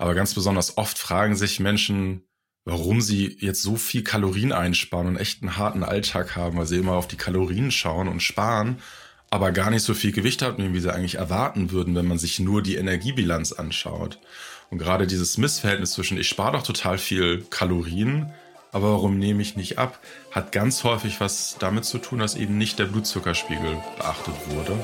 Aber ganz besonders oft fragen sich Menschen, warum sie jetzt so viel Kalorien einsparen und echt einen harten Alltag haben, weil sie immer auf die Kalorien schauen und sparen, aber gar nicht so viel Gewicht haben, wie sie eigentlich erwarten würden, wenn man sich nur die Energiebilanz anschaut. Und gerade dieses Missverhältnis zwischen ich spare doch total viel Kalorien, aber warum nehme ich nicht ab, hat ganz häufig was damit zu tun, dass eben nicht der Blutzuckerspiegel beachtet wurde.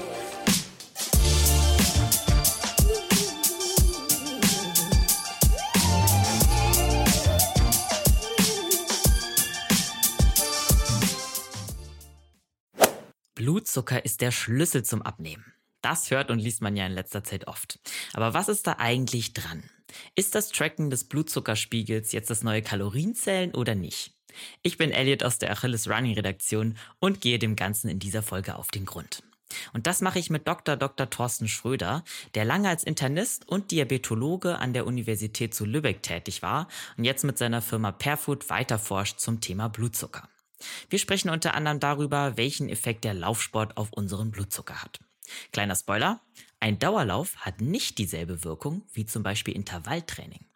Blutzucker ist der Schlüssel zum Abnehmen. Das hört und liest man ja in letzter Zeit oft. Aber was ist da eigentlich dran? Ist das Tracken des Blutzuckerspiegels jetzt das neue Kalorienzählen oder nicht? Ich bin Elliot aus der Achilles Running Redaktion und gehe dem Ganzen in dieser Folge auf den Grund. Und das mache ich mit Dr. Dr. Thorsten Schröder, der lange als Internist und Diabetologe an der Universität zu Lübeck tätig war und jetzt mit seiner Firma Perfood weiterforscht zum Thema Blutzucker. Wir sprechen unter anderem darüber, welchen Effekt der Laufsport auf unseren Blutzucker hat. Kleiner Spoiler, ein Dauerlauf hat nicht dieselbe Wirkung wie zum Beispiel Intervalltraining.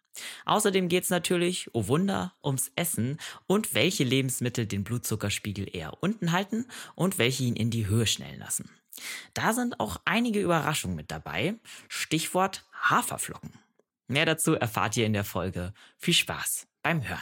Außerdem geht es natürlich, oh Wunder, ums Essen und welche Lebensmittel den Blutzuckerspiegel eher unten halten und welche ihn in die Höhe schnellen lassen. Da sind auch einige Überraschungen mit dabei. Stichwort Haferflocken. Mehr dazu erfahrt ihr in der Folge. Viel Spaß beim Hören.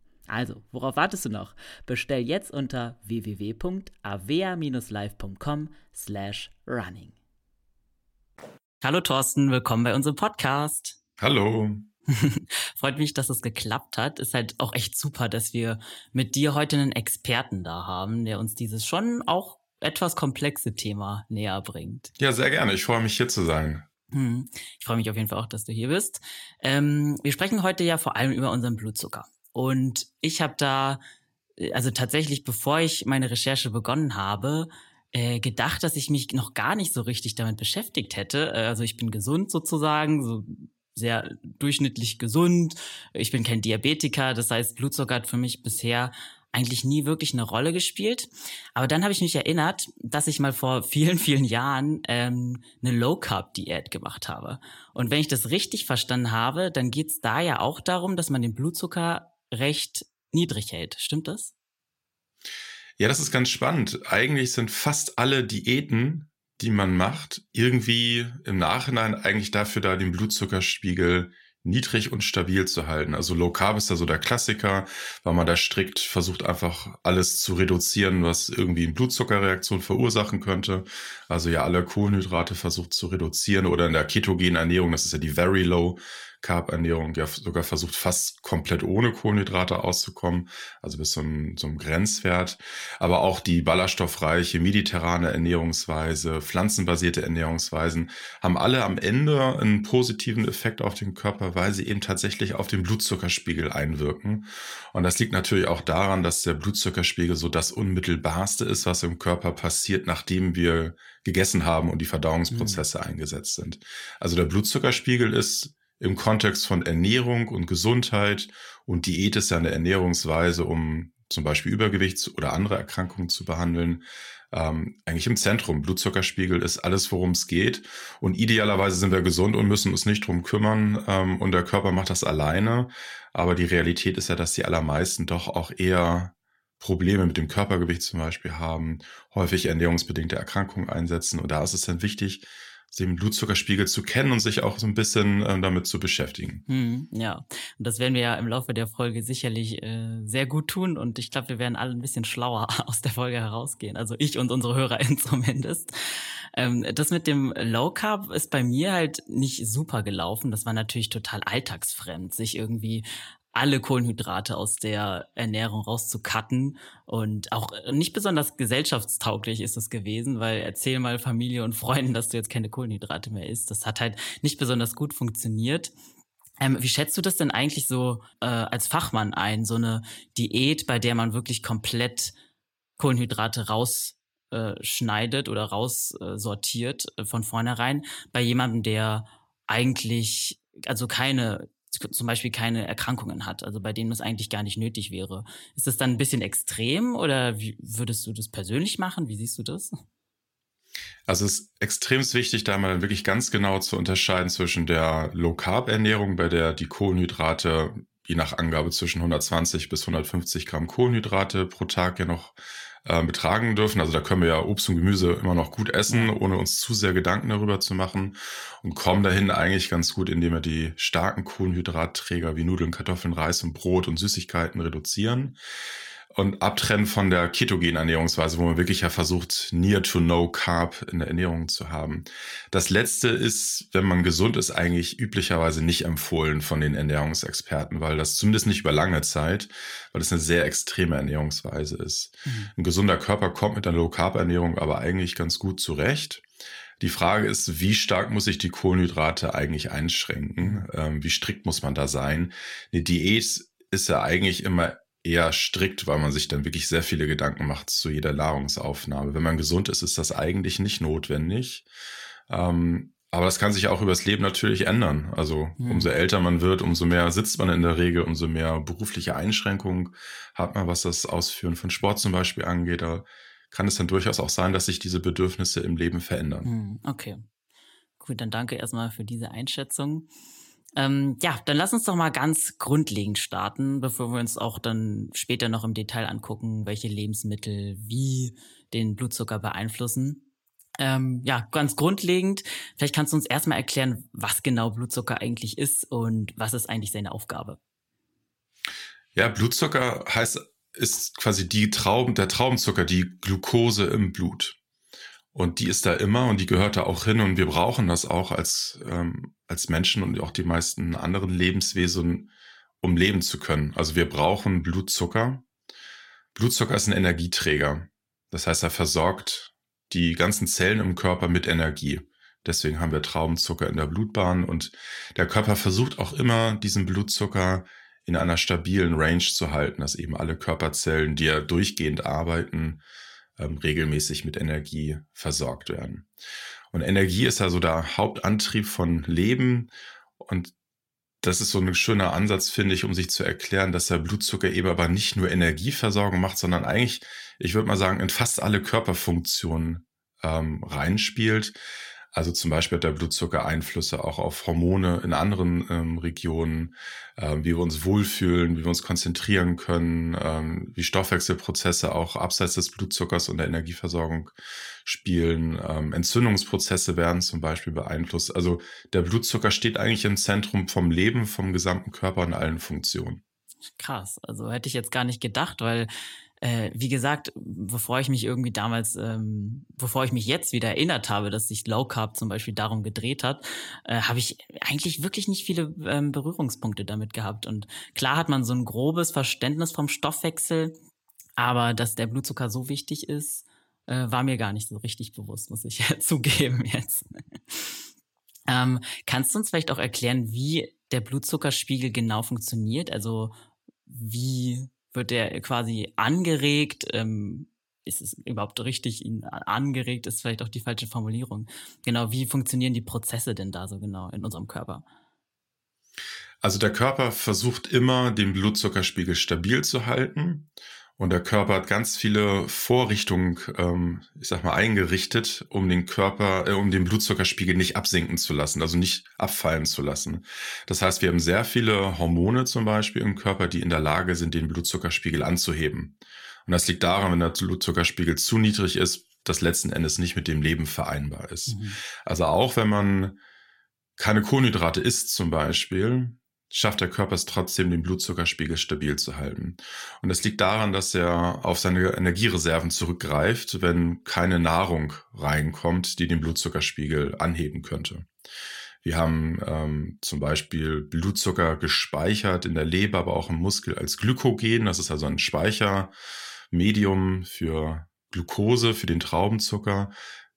Also, worauf wartest du noch? Bestell jetzt unter www.avea-live.com slash running. Hallo Thorsten, willkommen bei unserem Podcast. Hallo. Freut mich, dass es geklappt hat. Ist halt auch echt super, dass wir mit dir heute einen Experten da haben, der uns dieses schon auch etwas komplexe Thema näher bringt. Ja, sehr gerne. Ich freue mich hier zu sein. Hm. Ich freue mich auf jeden Fall auch, dass du hier bist. Ähm, wir sprechen heute ja vor allem über unseren Blutzucker. Und ich habe da, äh, also tatsächlich, bevor ich meine Recherche begonnen habe, äh, gedacht, dass ich mich noch gar nicht so richtig damit beschäftigt hätte. Äh, also ich bin gesund sozusagen, so sehr durchschnittlich gesund. Ich bin kein Diabetiker, das heißt, Blutzucker hat für mich bisher eigentlich nie wirklich eine Rolle gespielt. Aber dann habe ich mich erinnert, dass ich mal vor vielen, vielen Jahren ähm, eine Low-Carb-Diät gemacht habe. Und wenn ich das richtig verstanden habe, dann geht es da ja auch darum, dass man den Blutzucker recht niedrig hält. Stimmt das? Ja, das ist ganz spannend. Eigentlich sind fast alle Diäten, die man macht, irgendwie im Nachhinein eigentlich dafür da, den Blutzuckerspiegel niedrig und stabil zu halten. Also Low Carb ist da so der Klassiker, weil man da strikt versucht einfach alles zu reduzieren, was irgendwie eine Blutzuckerreaktion verursachen könnte. Also ja, alle Kohlenhydrate versucht zu reduzieren oder in der ketogenen Ernährung, das ist ja die Very Low Carb-Ernährung ja sogar versucht, fast komplett ohne Kohlenhydrate auszukommen, also bis zum, zum Grenzwert. Aber auch die ballaststoffreiche mediterrane Ernährungsweise, pflanzenbasierte Ernährungsweisen haben alle am Ende einen positiven Effekt auf den Körper, weil sie eben tatsächlich auf den Blutzuckerspiegel einwirken. Und das liegt natürlich auch daran, dass der Blutzuckerspiegel so das unmittelbarste ist, was im Körper passiert, nachdem wir gegessen haben und die Verdauungsprozesse mhm. eingesetzt sind. Also der Blutzuckerspiegel ist im Kontext von Ernährung und Gesundheit und Diät ist ja eine Ernährungsweise, um zum Beispiel Übergewicht oder andere Erkrankungen zu behandeln, ähm, eigentlich im Zentrum. Blutzuckerspiegel ist alles, worum es geht. Und idealerweise sind wir gesund und müssen uns nicht drum kümmern. Ähm, und der Körper macht das alleine. Aber die Realität ist ja, dass die allermeisten doch auch eher Probleme mit dem Körpergewicht zum Beispiel haben, häufig ernährungsbedingte Erkrankungen einsetzen. Und da ist es dann wichtig, den Blutzuckerspiegel zu kennen und sich auch so ein bisschen äh, damit zu beschäftigen. Hm, ja, und das werden wir ja im Laufe der Folge sicherlich äh, sehr gut tun und ich glaube, wir werden alle ein bisschen schlauer aus der Folge herausgehen. Also ich und unsere Hörer zumindest. Ähm, das mit dem Low Carb ist bei mir halt nicht super gelaufen. Das war natürlich total alltagsfremd, sich irgendwie alle Kohlenhydrate aus der Ernährung rauszukatten. Und auch nicht besonders gesellschaftstauglich ist das gewesen, weil erzähl mal Familie und Freunden, dass du jetzt keine Kohlenhydrate mehr isst. Das hat halt nicht besonders gut funktioniert. Ähm, wie schätzt du das denn eigentlich so äh, als Fachmann ein, so eine Diät, bei der man wirklich komplett Kohlenhydrate rausschneidet äh, oder raussortiert äh, von vornherein, bei jemandem, der eigentlich also keine zum Beispiel keine Erkrankungen hat, also bei denen es eigentlich gar nicht nötig wäre. Ist das dann ein bisschen extrem oder wie würdest du das persönlich machen? Wie siehst du das? Also es ist extrem wichtig, da mal wirklich ganz genau zu unterscheiden zwischen der Low-Carb-Ernährung, bei der die Kohlenhydrate je nach Angabe zwischen 120 bis 150 Gramm Kohlenhydrate pro Tag ja noch äh, betragen dürfen. Also da können wir ja Obst und Gemüse immer noch gut essen, ohne uns zu sehr Gedanken darüber zu machen und kommen dahin eigentlich ganz gut, indem wir die starken Kohlenhydratträger wie Nudeln, Kartoffeln, Reis und Brot und Süßigkeiten reduzieren und abtrennen von der ketogenen Ernährungsweise, wo man wirklich ja versucht, near to no carb in der Ernährung zu haben. Das letzte ist, wenn man gesund ist, eigentlich üblicherweise nicht empfohlen von den Ernährungsexperten, weil das zumindest nicht über lange Zeit, weil es eine sehr extreme Ernährungsweise ist. Mhm. Ein gesunder Körper kommt mit einer Low Carb Ernährung aber eigentlich ganz gut zurecht. Die Frage ist, wie stark muss ich die Kohlenhydrate eigentlich einschränken? Ähm, wie strikt muss man da sein? Eine Diät ist ja eigentlich immer eher strikt, weil man sich dann wirklich sehr viele Gedanken macht zu jeder Nahrungsaufnahme. Wenn man gesund ist, ist das eigentlich nicht notwendig. Ähm, aber das kann sich auch übers Leben natürlich ändern. Also mhm. umso älter man wird, umso mehr sitzt man in der Regel, umso mehr berufliche Einschränkungen hat man, was das Ausführen von Sport zum Beispiel angeht. Da kann es dann durchaus auch sein, dass sich diese Bedürfnisse im Leben verändern. Mhm. Okay. Gut, dann danke erstmal für diese Einschätzung. Ähm, ja, dann lass uns doch mal ganz grundlegend starten, bevor wir uns auch dann später noch im Detail angucken, welche Lebensmittel wie den Blutzucker beeinflussen. Ähm, ja, ganz grundlegend, vielleicht kannst du uns erstmal erklären, was genau Blutzucker eigentlich ist und was ist eigentlich seine Aufgabe. Ja, Blutzucker heißt, ist quasi die Trauben, der Traubenzucker, die Glucose im Blut. Und die ist da immer und die gehört da auch hin und wir brauchen das auch als, ähm, als Menschen und auch die meisten anderen Lebenswesen, um leben zu können. Also wir brauchen Blutzucker. Blutzucker ist ein Energieträger. Das heißt, er versorgt die ganzen Zellen im Körper mit Energie. Deswegen haben wir Traubenzucker in der Blutbahn und der Körper versucht auch immer, diesen Blutzucker in einer stabilen Range zu halten, dass eben alle Körperzellen, die ja durchgehend arbeiten, ähm, regelmäßig mit Energie versorgt werden. Und Energie ist also der Hauptantrieb von Leben. Und das ist so ein schöner Ansatz, finde ich, um sich zu erklären, dass der Blutzucker eben aber nicht nur Energieversorgung macht, sondern eigentlich, ich würde mal sagen, in fast alle Körperfunktionen ähm, reinspielt. Also zum Beispiel hat der Blutzucker Einflüsse auch auf Hormone in anderen ähm, Regionen, äh, wie wir uns wohlfühlen, wie wir uns konzentrieren können, ähm, wie Stoffwechselprozesse auch abseits des Blutzuckers und der Energieversorgung spielen. Ähm, Entzündungsprozesse werden zum Beispiel beeinflusst. Also der Blutzucker steht eigentlich im Zentrum vom Leben, vom gesamten Körper und allen Funktionen. Krass, also hätte ich jetzt gar nicht gedacht, weil äh, wie gesagt, bevor ich mich irgendwie damals, ähm, bevor ich mich jetzt wieder erinnert habe, dass sich Low Carb zum Beispiel darum gedreht hat, äh, habe ich eigentlich wirklich nicht viele ähm, Berührungspunkte damit gehabt. Und klar hat man so ein grobes Verständnis vom Stoffwechsel, aber dass der Blutzucker so wichtig ist, äh, war mir gar nicht so richtig bewusst, muss ich zugeben jetzt. ähm, kannst du uns vielleicht auch erklären, wie der Blutzuckerspiegel genau funktioniert? Also wie wird der quasi angeregt? Ähm, ist es überhaupt richtig, ihn angeregt, ist vielleicht auch die falsche Formulierung. Genau, wie funktionieren die Prozesse denn da so genau in unserem Körper? Also der Körper versucht immer, den Blutzuckerspiegel stabil zu halten. Und der Körper hat ganz viele Vorrichtungen, ähm, ich sag mal, eingerichtet, um den Körper, äh, um den Blutzuckerspiegel nicht absinken zu lassen, also nicht abfallen zu lassen. Das heißt, wir haben sehr viele Hormone zum Beispiel im Körper, die in der Lage sind, den Blutzuckerspiegel anzuheben. Und das liegt daran, wenn der Blutzuckerspiegel zu niedrig ist, das letzten Endes nicht mit dem Leben vereinbar ist. Mhm. Also auch wenn man keine Kohlenhydrate isst zum Beispiel, schafft der Körper es trotzdem, den Blutzuckerspiegel stabil zu halten. Und das liegt daran, dass er auf seine Energiereserven zurückgreift, wenn keine Nahrung reinkommt, die den Blutzuckerspiegel anheben könnte. Wir haben ähm, zum Beispiel Blutzucker gespeichert in der Leber, aber auch im Muskel als Glykogen. Das ist also ein Speichermedium für Glucose, für den Traubenzucker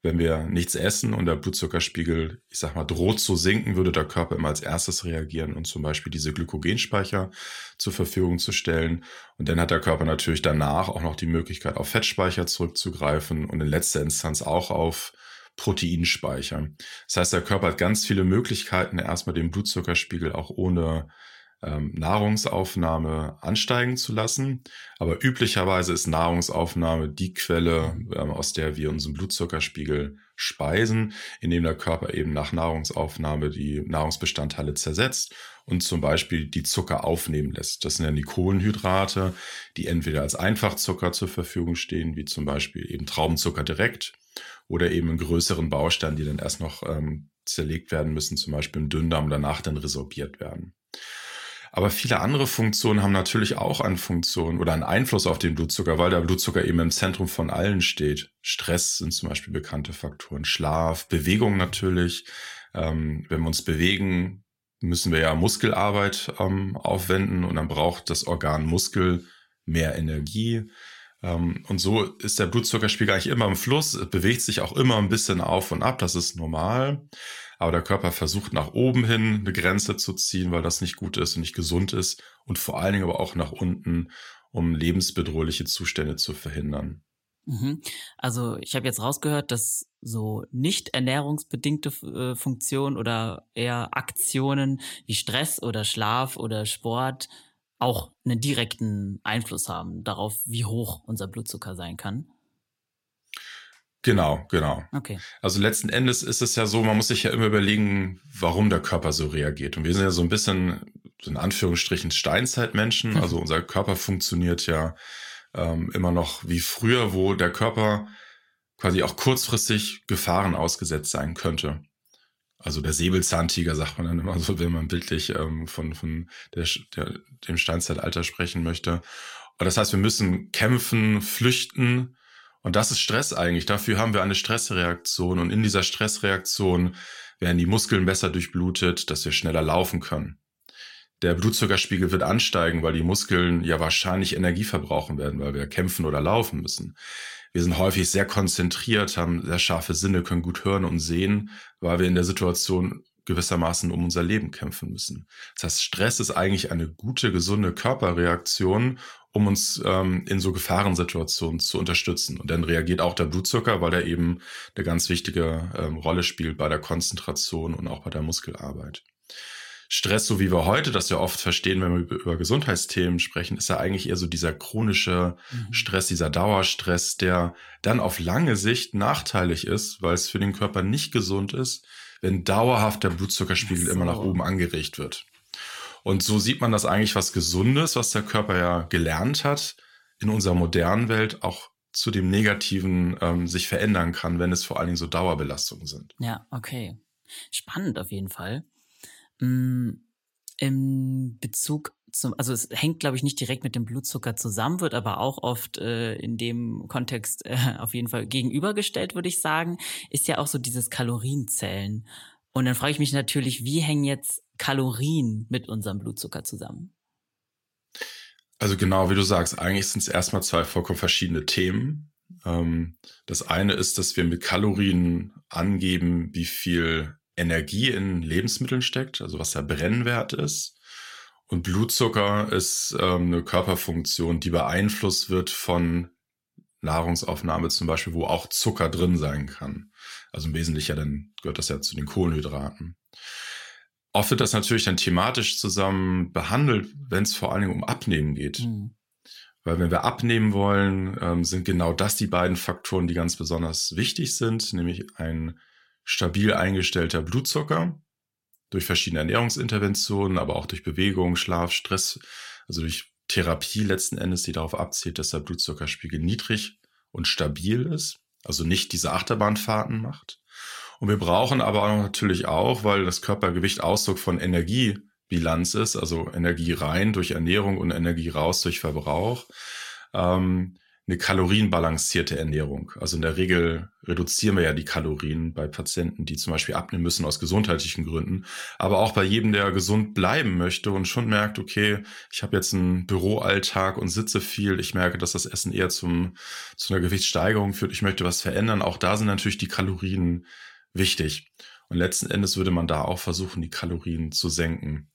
wenn wir nichts essen und der Blutzuckerspiegel, ich sag mal, droht zu sinken, würde der Körper immer als erstes reagieren und zum Beispiel diese Glykogenspeicher zur Verfügung zu stellen. Und dann hat der Körper natürlich danach auch noch die Möglichkeit, auf Fettspeicher zurückzugreifen und in letzter Instanz auch auf Proteinspeicher. Das heißt, der Körper hat ganz viele Möglichkeiten, erstmal den Blutzuckerspiegel auch ohne ähm, Nahrungsaufnahme ansteigen zu lassen. Aber üblicherweise ist Nahrungsaufnahme die Quelle, ähm, aus der wir unseren Blutzuckerspiegel speisen, indem der Körper eben nach Nahrungsaufnahme die Nahrungsbestandteile zersetzt und zum Beispiel die Zucker aufnehmen lässt. Das sind dann die Kohlenhydrate, die entweder als Einfachzucker zur Verfügung stehen, wie zum Beispiel eben Traubenzucker direkt oder eben in größeren Bausteinen, die dann erst noch ähm, zerlegt werden müssen, zum Beispiel im Dünndarm, danach dann resorbiert werden. Aber viele andere Funktionen haben natürlich auch eine Funktion oder einen Einfluss auf den Blutzucker, weil der Blutzucker eben im Zentrum von allen steht. Stress sind zum Beispiel bekannte Faktoren, Schlaf, Bewegung natürlich. Ähm, wenn wir uns bewegen, müssen wir ja Muskelarbeit ähm, aufwenden und dann braucht das Organ Muskel mehr Energie. Ähm, und so ist der Blutzuckerspiegel eigentlich immer im Fluss, bewegt sich auch immer ein bisschen auf und ab, das ist normal aber der Körper versucht nach oben hin eine Grenze zu ziehen, weil das nicht gut ist und nicht gesund ist und vor allen Dingen aber auch nach unten, um lebensbedrohliche Zustände zu verhindern. Mhm. Also ich habe jetzt rausgehört, dass so nicht ernährungsbedingte äh, Funktionen oder eher Aktionen wie Stress oder Schlaf oder Sport auch einen direkten Einfluss haben darauf, wie hoch unser Blutzucker sein kann. Genau, genau. Okay. Also letzten Endes ist es ja so, man muss sich ja immer überlegen, warum der Körper so reagiert. Und wir sind ja so ein bisschen, so in Anführungsstrichen, Steinzeitmenschen. Mhm. Also unser Körper funktioniert ja ähm, immer noch wie früher, wo der Körper quasi auch kurzfristig Gefahren ausgesetzt sein könnte. Also der Säbelzahntiger sagt man dann immer so, wenn man bildlich ähm, von, von der, der, dem Steinzeitalter sprechen möchte. Und das heißt, wir müssen kämpfen, flüchten, und das ist Stress eigentlich. Dafür haben wir eine Stressreaktion. Und in dieser Stressreaktion werden die Muskeln besser durchblutet, dass wir schneller laufen können. Der Blutzuckerspiegel wird ansteigen, weil die Muskeln ja wahrscheinlich Energie verbrauchen werden, weil wir kämpfen oder laufen müssen. Wir sind häufig sehr konzentriert, haben sehr scharfe Sinne, können gut hören und sehen, weil wir in der Situation gewissermaßen um unser Leben kämpfen müssen. Das heißt, Stress ist eigentlich eine gute, gesunde Körperreaktion, um uns ähm, in so Gefahrensituationen zu unterstützen. Und dann reagiert auch der Blutzucker, weil er eben eine ganz wichtige ähm, Rolle spielt bei der Konzentration und auch bei der Muskelarbeit. Stress, so wie wir heute das ja oft verstehen, wenn wir über, Gesundheitsthemen sprechen, ist ja eigentlich eher so dieser chronische mhm. Stress, dieser Dauerstress, der dann auf lange Sicht nachteilig ist, weil es für den Körper nicht gesund ist, wenn dauerhaft der Blutzuckerspiegel so. immer nach oben angeregt wird. Und so sieht man das eigentlich was Gesundes, was der Körper ja gelernt hat, in unserer modernen Welt auch zu dem Negativen ähm, sich verändern kann, wenn es vor allen Dingen so Dauerbelastungen sind. Ja, okay. Spannend auf jeden Fall. Mm, Im Bezug zum, also es hängt, glaube ich, nicht direkt mit dem Blutzucker zusammen, wird aber auch oft äh, in dem Kontext äh, auf jeden Fall gegenübergestellt, würde ich sagen, ist ja auch so dieses Kalorienzählen. Und dann frage ich mich natürlich, wie hängen jetzt Kalorien mit unserem Blutzucker zusammen? Also genau, wie du sagst, eigentlich sind es erstmal zwei vollkommen verschiedene Themen. Ähm, das eine ist, dass wir mit Kalorien angeben, wie viel Energie in Lebensmitteln steckt, also was der Brennwert ist. Und Blutzucker ist ähm, eine Körperfunktion, die beeinflusst wird von Nahrungsaufnahme zum Beispiel, wo auch Zucker drin sein kann. Also im Wesentlichen dann gehört das ja zu den Kohlenhydraten. Oft wird das natürlich dann thematisch zusammen behandelt, wenn es vor allen Dingen um Abnehmen geht. Mhm. Weil wenn wir abnehmen wollen, ähm, sind genau das die beiden Faktoren, die ganz besonders wichtig sind, nämlich ein stabil eingestellter Blutzucker durch verschiedene Ernährungsinterventionen, aber auch durch Bewegung, Schlaf, Stress, also durch Therapie letzten Endes, die darauf abzielt, dass der Blutzuckerspiegel niedrig und stabil ist, also nicht diese Achterbahnfahrten macht. Und wir brauchen aber natürlich auch, weil das Körpergewicht Ausdruck von Energiebilanz ist, also Energie rein durch Ernährung und Energie raus durch Verbrauch, ähm, eine kalorienbalancierte Ernährung. Also in der Regel reduzieren wir ja die Kalorien bei Patienten, die zum Beispiel abnehmen müssen aus gesundheitlichen Gründen. Aber auch bei jedem, der gesund bleiben möchte und schon merkt, okay, ich habe jetzt einen Büroalltag und sitze viel. Ich merke, dass das Essen eher zum, zu einer Gewichtssteigerung führt. Ich möchte was verändern. Auch da sind natürlich die Kalorien wichtig. Und letzten Endes würde man da auch versuchen, die Kalorien zu senken.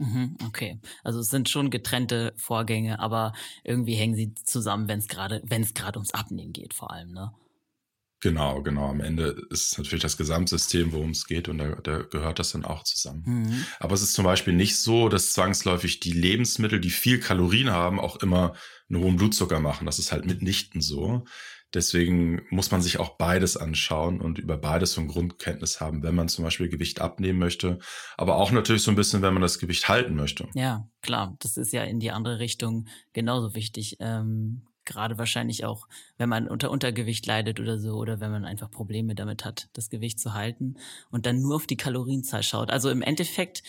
Mhm, okay, also es sind schon getrennte Vorgänge, aber irgendwie hängen sie zusammen, wenn es gerade, wenn es gerade ums Abnehmen geht, vor allem, ne? Genau, genau. Am Ende ist natürlich das Gesamtsystem, worum es geht, und da, da, gehört das dann auch zusammen. Mhm. Aber es ist zum Beispiel nicht so, dass zwangsläufig die Lebensmittel, die viel Kalorien haben, auch immer einen hohen Blutzucker machen. Das ist halt mitnichten so. Deswegen muss man sich auch beides anschauen und über beides so ein Grundkenntnis haben, wenn man zum Beispiel Gewicht abnehmen möchte, aber auch natürlich so ein bisschen, wenn man das Gewicht halten möchte. Ja, klar, das ist ja in die andere Richtung genauso wichtig. Ähm, gerade wahrscheinlich auch, wenn man unter Untergewicht leidet oder so, oder wenn man einfach Probleme damit hat, das Gewicht zu halten und dann nur auf die Kalorienzahl schaut. Also im Endeffekt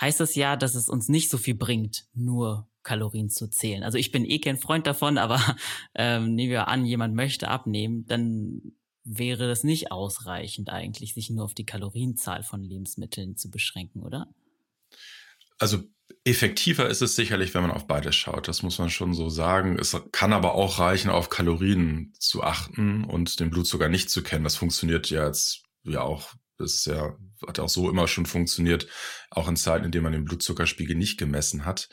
heißt das ja, dass es uns nicht so viel bringt, nur Kalorien zu zählen. Also ich bin eh kein Freund davon, aber ähm, nehmen wir an, jemand möchte abnehmen, dann wäre das nicht ausreichend eigentlich, sich nur auf die Kalorienzahl von Lebensmitteln zu beschränken, oder? Also effektiver ist es sicherlich, wenn man auf beides schaut. Das muss man schon so sagen. Es kann aber auch reichen, auf Kalorien zu achten und den Blutzucker nicht zu kennen. Das funktioniert ja jetzt ja auch das ist ja, hat auch so immer schon funktioniert, auch in Zeiten, in denen man den Blutzuckerspiegel nicht gemessen hat.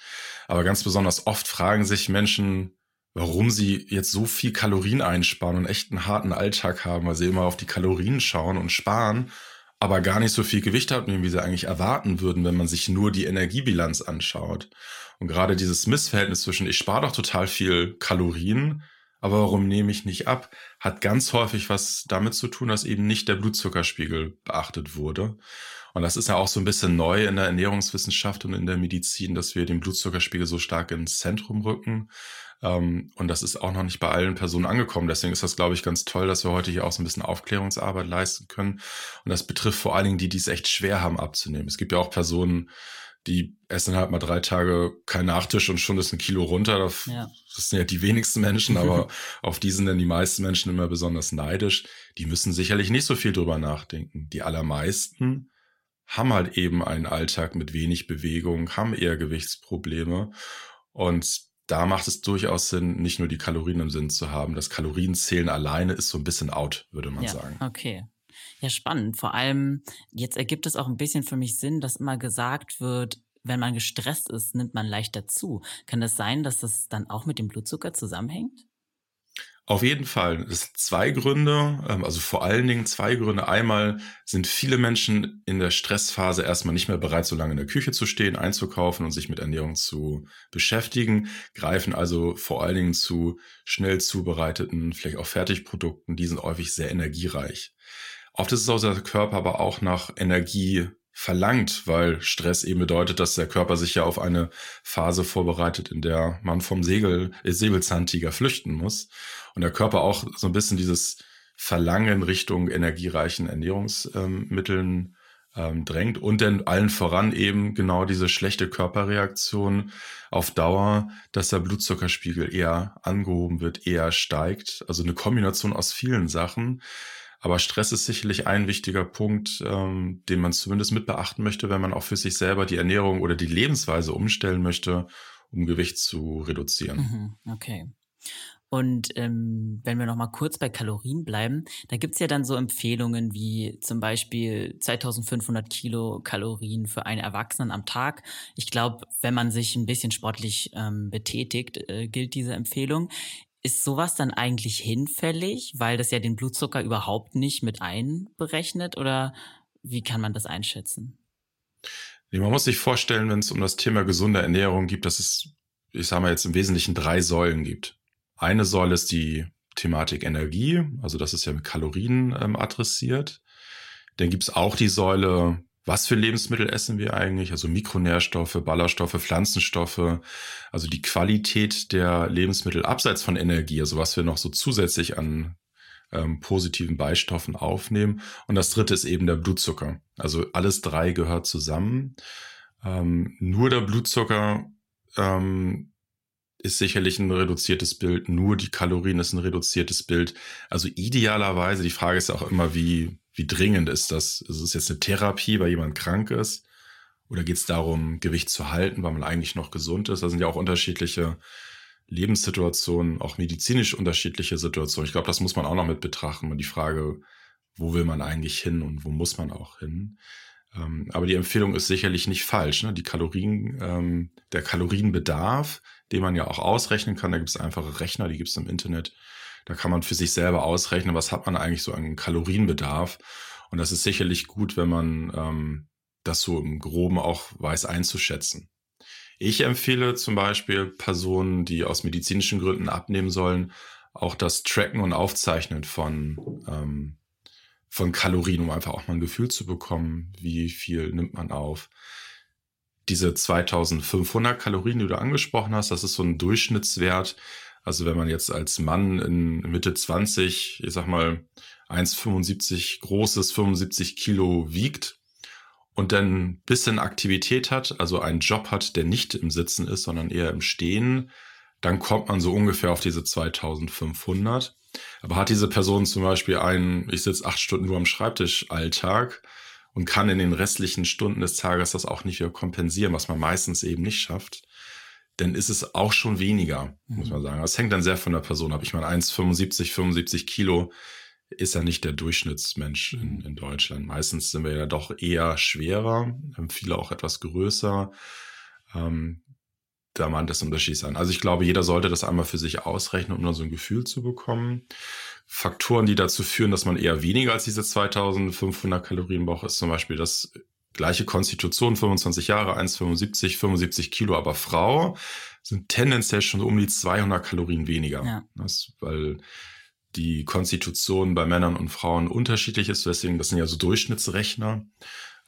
Aber ganz besonders oft fragen sich Menschen, warum sie jetzt so viel Kalorien einsparen und echt einen harten Alltag haben, weil sie immer auf die Kalorien schauen und sparen, aber gar nicht so viel Gewicht haben, wie sie eigentlich erwarten würden, wenn man sich nur die Energiebilanz anschaut. Und gerade dieses Missverhältnis zwischen, ich spare doch total viel Kalorien, aber warum nehme ich nicht ab, hat ganz häufig was damit zu tun, dass eben nicht der Blutzuckerspiegel beachtet wurde. Und das ist ja auch so ein bisschen neu in der Ernährungswissenschaft und in der Medizin, dass wir den Blutzuckerspiegel so stark ins Zentrum rücken. Ähm, und das ist auch noch nicht bei allen Personen angekommen. Deswegen ist das, glaube ich, ganz toll, dass wir heute hier auch so ein bisschen Aufklärungsarbeit leisten können. Und das betrifft vor allen Dingen die, die es echt schwer haben abzunehmen. Es gibt ja auch Personen, die essen halt mal drei Tage kein Nachtisch und schon ist ein Kilo runter. Das, ja. das sind ja die wenigsten Menschen, aber auf die sind dann die meisten Menschen immer besonders neidisch. Die müssen sicherlich nicht so viel drüber nachdenken. Die allermeisten haben halt eben einen Alltag mit wenig Bewegung, haben eher Gewichtsprobleme und da macht es durchaus Sinn, nicht nur die Kalorien im Sinn zu haben. Das Kalorienzählen alleine ist so ein bisschen out, würde man ja, sagen. Okay. Ja, spannend. Vor allem, jetzt ergibt es auch ein bisschen für mich Sinn, dass immer gesagt wird, wenn man gestresst ist, nimmt man leichter zu. Kann das sein, dass das dann auch mit dem Blutzucker zusammenhängt? Auf jeden Fall. Es hat zwei Gründe, ähm, also vor allen Dingen zwei Gründe. Einmal sind viele Menschen in der Stressphase erstmal nicht mehr bereit, so lange in der Küche zu stehen, einzukaufen und sich mit Ernährung zu beschäftigen, greifen also vor allen Dingen zu schnell zubereiteten, vielleicht auch Fertigprodukten. Die sind häufig sehr energiereich. Oft ist es auch der Körper aber auch nach Energie verlangt, weil Stress eben bedeutet, dass der Körper sich ja auf eine Phase vorbereitet, in der man vom Segel, äh, Säbelzahntiger flüchten muss. Und der Körper auch so ein bisschen dieses Verlangen Richtung energiereichen Ernährungsmitteln ähm, drängt und dann allen voran eben genau diese schlechte Körperreaktion auf Dauer, dass der Blutzuckerspiegel eher angehoben wird, eher steigt. Also eine Kombination aus vielen Sachen. Aber Stress ist sicherlich ein wichtiger Punkt, ähm, den man zumindest mit beachten möchte, wenn man auch für sich selber die Ernährung oder die Lebensweise umstellen möchte, um Gewicht zu reduzieren. Mhm, okay. Und ähm, wenn wir noch mal kurz bei Kalorien bleiben, da gibt's ja dann so Empfehlungen wie zum Beispiel 2500 Kilokalorien für einen Erwachsenen am Tag. Ich glaube, wenn man sich ein bisschen sportlich ähm, betätigt, äh, gilt diese Empfehlung. Ist sowas dann eigentlich hinfällig, weil das ja den Blutzucker überhaupt nicht mit einberechnet oder wie kann man das einschätzen? Man muss sich vorstellen, wenn es um das Thema gesunde Ernährung geht, dass es ich sage mal jetzt im Wesentlichen drei Säulen gibt. Eine Säule ist die Thematik Energie, also das ist ja mit Kalorien ähm, adressiert. Dann gibt es auch die Säule, was für Lebensmittel essen wir eigentlich, also Mikronährstoffe, Ballaststoffe, Pflanzenstoffe, also die Qualität der Lebensmittel abseits von Energie, also was wir noch so zusätzlich an ähm, positiven Beistoffen aufnehmen. Und das dritte ist eben der Blutzucker. Also alles drei gehört zusammen. Ähm, nur der Blutzucker ähm, ist sicherlich ein reduziertes Bild, nur die Kalorien ist ein reduziertes Bild. Also idealerweise, die Frage ist auch immer, wie, wie dringend ist das? Ist es jetzt eine Therapie, weil jemand krank ist? Oder geht es darum, Gewicht zu halten, weil man eigentlich noch gesund ist? Da sind ja auch unterschiedliche Lebenssituationen, auch medizinisch unterschiedliche Situationen. Ich glaube, das muss man auch noch mit betrachten. Und die Frage, wo will man eigentlich hin und wo muss man auch hin? Ähm, aber die Empfehlung ist sicherlich nicht falsch. Ne? Die Kalorien, ähm, der Kalorienbedarf, den man ja auch ausrechnen kann, da gibt es einfache Rechner, die gibt es im Internet. Da kann man für sich selber ausrechnen, was hat man eigentlich so an Kalorienbedarf. Und das ist sicherlich gut, wenn man ähm, das so im Groben auch weiß einzuschätzen. Ich empfehle zum Beispiel Personen, die aus medizinischen Gründen abnehmen sollen, auch das Tracken und Aufzeichnen von ähm, von Kalorien, um einfach auch mal ein Gefühl zu bekommen, wie viel nimmt man auf. Diese 2500 Kalorien, die du angesprochen hast, das ist so ein Durchschnittswert. Also wenn man jetzt als Mann in Mitte 20, ich sag mal 1,75 großes, 75 Kilo wiegt und dann bisschen Aktivität hat, also einen Job hat, der nicht im Sitzen ist, sondern eher im Stehen, dann kommt man so ungefähr auf diese 2500. Aber hat diese Person zum Beispiel einen, ich sitze acht Stunden nur am Schreibtisch Alltag und kann in den restlichen Stunden des Tages das auch nicht wieder kompensieren, was man meistens eben nicht schafft, dann ist es auch schon weniger, muss man mhm. sagen. Das hängt dann sehr von der Person ab. Ich meine, 1,75, 75 Kilo ist ja nicht der Durchschnittsmensch in, mhm. in Deutschland. Meistens sind wir ja doch eher schwerer, viele auch etwas größer. Ähm, da mag das Unterschied sein. Also ich glaube, jeder sollte das einmal für sich ausrechnen, um dann so ein Gefühl zu bekommen. Faktoren, die dazu führen, dass man eher weniger als diese 2500 Kalorien braucht, ist zum Beispiel das gleiche Konstitution, 25 Jahre, 1,75, 75 Kilo, aber Frau sind tendenziell schon so um die 200 Kalorien weniger. Ja. Das, weil die Konstitution bei Männern und Frauen unterschiedlich ist. Deswegen, das sind ja so Durchschnittsrechner.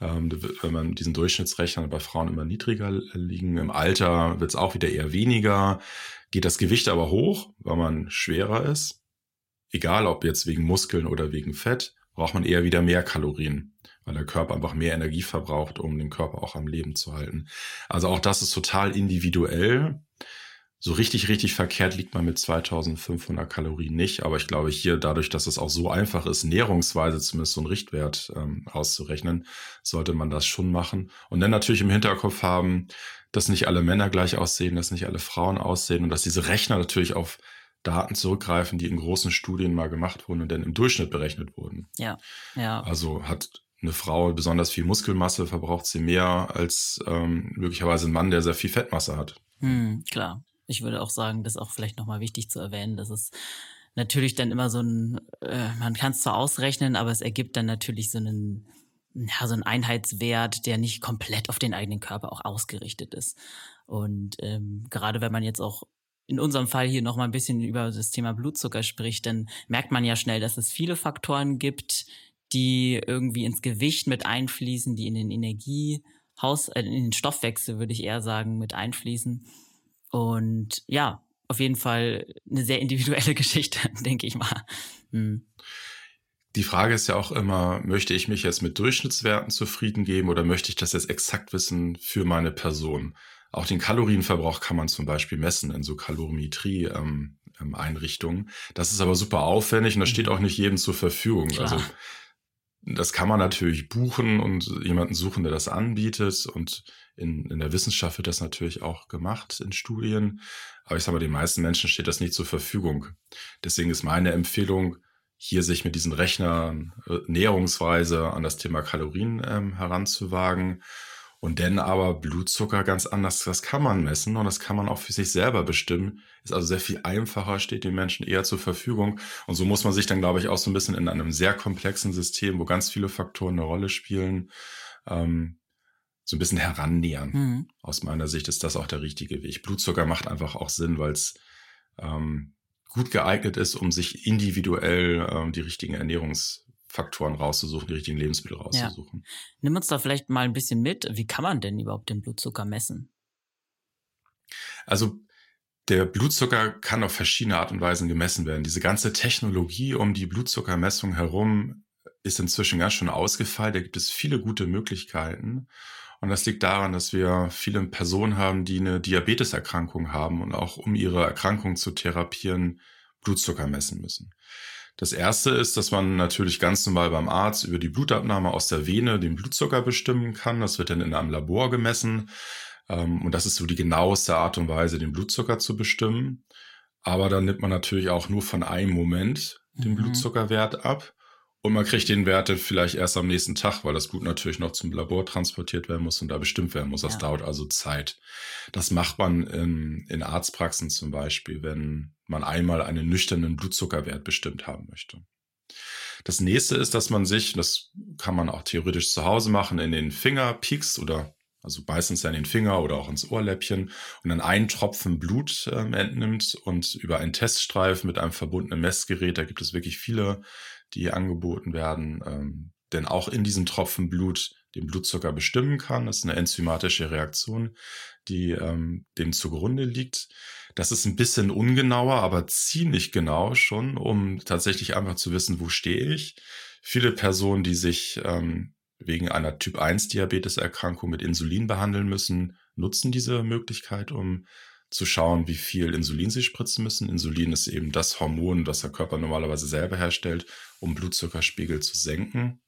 Ähm, wenn man diesen Durchschnittsrechner bei Frauen immer niedriger liegen. Im Alter wird es auch wieder eher weniger. Geht das Gewicht aber hoch, weil man schwerer ist. Egal ob jetzt wegen Muskeln oder wegen Fett, braucht man eher wieder mehr Kalorien, weil der Körper einfach mehr Energie verbraucht, um den Körper auch am Leben zu halten. Also auch das ist total individuell so richtig, richtig verkehrt liegt man mit 2500 Kalorien nicht. Aber ich glaube hier, dadurch, dass es auch so einfach ist, näherungsweise zumindest so einen Richtwert ähm, auszurechnen, sollte man das schon machen. Und dann natürlich im Hinterkopf haben, dass nicht alle Männer gleich aussehen, dass nicht alle Frauen aussehen und dass diese Rechner natürlich auf Daten zurückgreifen, die in großen Studien mal gemacht wurden und dann im Durchschnitt berechnet wurden. Ja, ja. Also hat eine Frau besonders viel Muskelmasse, verbraucht sie mehr als ähm, möglicherweise ein Mann, der sehr viel Fettmasse hat. Hm, klar ich würde auch sagen, das ist auch vielleicht nochmal wichtig zu erwähnen, dass es natürlich dann immer so ein, äh, man kann es zwar ausrechnen, aber es ergibt dann natürlich so einen, ja, so einen Einheitswert, der nicht komplett auf den eigenen Körper auch ausgerichtet ist. Und ähm, gerade wenn man jetzt auch in unserem Fall hier nochmal ein bisschen über das Thema Blutzucker spricht, dann merkt man ja schnell, dass es viele Faktoren gibt, die irgendwie ins Gewicht mit einfließen, die in den Energiehaus, äh, in den Stoffwechsel, würde ich eher sagen, mit einfließen. Und ja, auf jeden Fall eine sehr individuelle Geschichte, denke ich mal. Hm. Die Frage ist ja auch immer, möchte ich mich jetzt mit Durchschnittswerten zufrieden geben oder möchte ich das jetzt exakt wissen für meine Person? Auch den Kalorienverbrauch kann man zum Beispiel messen in so Kalorimetrie-Einrichtungen. Ähm, das ist aber super aufwendig und das steht mhm. auch nicht jedem zur Verfügung. Klar. Also das kann man natürlich buchen und jemanden suchen, der das anbietet. Und in, in der Wissenschaft wird das natürlich auch gemacht in Studien. Aber ich sage mal, den meisten Menschen steht das nicht zur Verfügung. Deswegen ist meine Empfehlung, hier sich mit diesen Rechnern äh, näherungsweise an das Thema Kalorien ähm, heranzuwagen und dann aber Blutzucker ganz anders, das kann man messen und das kann man auch für sich selber bestimmen. Ist also sehr viel einfacher, steht den Menschen eher zur Verfügung. Und so muss man sich dann, glaube ich, auch so ein bisschen in einem sehr komplexen System, wo ganz viele Faktoren eine Rolle spielen, ähm, so ein bisschen herannähern. Mhm. Aus meiner Sicht ist das auch der richtige Weg. Blutzucker macht einfach auch Sinn, weil es ähm, gut geeignet ist, um sich individuell ähm, die richtigen Ernährungsfaktoren rauszusuchen, die richtigen Lebensmittel rauszusuchen. Ja. Nimm uns da vielleicht mal ein bisschen mit. Wie kann man denn überhaupt den Blutzucker messen? Also der Blutzucker kann auf verschiedene Art und Weisen gemessen werden. Diese ganze Technologie um die Blutzuckermessung herum ist inzwischen ganz schön ausgefeilt. Da gibt es viele gute Möglichkeiten. Und das liegt daran, dass wir viele Personen haben, die eine Diabeteserkrankung haben und auch um ihre Erkrankung zu therapieren, Blutzucker messen müssen. Das erste ist, dass man natürlich ganz normal beim Arzt über die Blutabnahme aus der Vene den Blutzucker bestimmen kann. Das wird dann in einem Labor gemessen. Ähm, und das ist so die genaueste Art und Weise, den Blutzucker zu bestimmen. Aber dann nimmt man natürlich auch nur von einem Moment den mhm. Blutzuckerwert ab. Und man kriegt den Wert vielleicht erst am nächsten Tag, weil das Blut natürlich noch zum Labor transportiert werden muss und da bestimmt werden muss. Das ja. dauert also Zeit. Das macht man in, in Arztpraxen zum Beispiel, wenn man einmal einen nüchternen Blutzuckerwert bestimmt haben möchte. Das nächste ist, dass man sich, das kann man auch theoretisch zu Hause machen, in den Finger piekst oder also meistens in den Finger oder auch ins Ohrläppchen und dann einen Tropfen Blut äh, entnimmt und über einen Teststreifen mit einem verbundenen Messgerät, da gibt es wirklich viele die angeboten werden, ähm, denn auch in diesem Tropfen Blut den Blutzucker bestimmen kann. Das ist eine enzymatische Reaktion, die ähm, dem zugrunde liegt. Das ist ein bisschen ungenauer, aber ziemlich genau schon, um tatsächlich einfach zu wissen, wo stehe ich. Viele Personen, die sich ähm, wegen einer Typ-1-Diabetes-Erkrankung mit Insulin behandeln müssen, nutzen diese Möglichkeit, um zu schauen, wie viel Insulin sie spritzen müssen. Insulin ist eben das Hormon, das der Körper normalerweise selber herstellt, um Blutzuckerspiegel zu senken.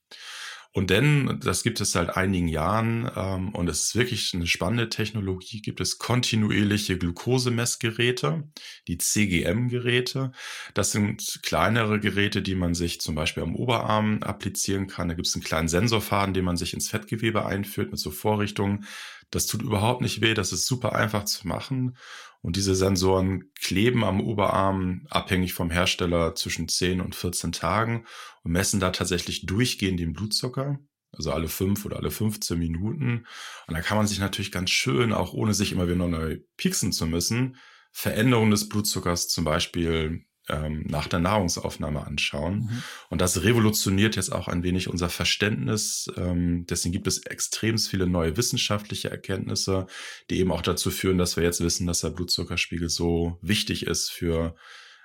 Und denn, das gibt es seit einigen Jahren ähm, und es ist wirklich eine spannende Technologie, gibt es kontinuierliche Glukosemessgeräte, die CGM-Geräte. Das sind kleinere Geräte, die man sich zum Beispiel am Oberarm applizieren kann. Da gibt es einen kleinen Sensorfaden, den man sich ins Fettgewebe einführt mit so Vorrichtungen. Das tut überhaupt nicht weh, das ist super einfach zu machen. Und diese Sensoren kleben am Oberarm abhängig vom Hersteller zwischen 10 und 14 Tagen und messen da tatsächlich durchgehend den Blutzucker. Also alle fünf oder alle 15 Minuten. Und da kann man sich natürlich ganz schön, auch ohne sich immer wieder neu pieksen zu müssen, Veränderungen des Blutzuckers zum Beispiel ähm, nach der Nahrungsaufnahme anschauen. Mhm. Und das revolutioniert jetzt auch ein wenig unser Verständnis. Ähm, deswegen gibt es extrem viele neue wissenschaftliche Erkenntnisse, die eben auch dazu führen, dass wir jetzt wissen, dass der Blutzuckerspiegel so wichtig ist für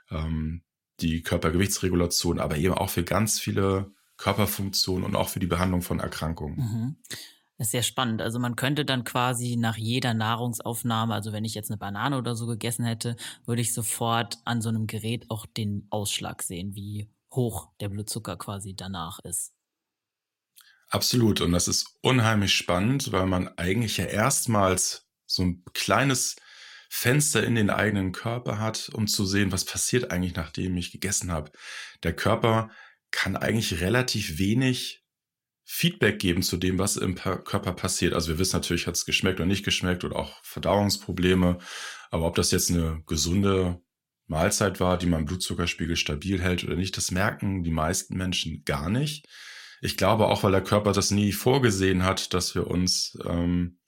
ähm, die Körpergewichtsregulation, aber eben auch für ganz viele Körperfunktionen und auch für die Behandlung von Erkrankungen. Mhm. Das ist sehr spannend. Also man könnte dann quasi nach jeder Nahrungsaufnahme, also wenn ich jetzt eine Banane oder so gegessen hätte, würde ich sofort an so einem Gerät auch den Ausschlag sehen, wie hoch der Blutzucker quasi danach ist. Absolut. Und das ist unheimlich spannend, weil man eigentlich ja erstmals so ein kleines Fenster in den eigenen Körper hat, um zu sehen, was passiert eigentlich, nachdem ich gegessen habe. Der Körper kann eigentlich relativ wenig Feedback geben zu dem, was im Körper passiert. Also wir wissen natürlich, hat es geschmeckt oder nicht geschmeckt oder auch Verdauungsprobleme. Aber ob das jetzt eine gesunde Mahlzeit war, die meinen Blutzuckerspiegel stabil hält oder nicht, das merken die meisten Menschen gar nicht. Ich glaube auch, weil der Körper das nie vorgesehen hat, dass wir uns ähm,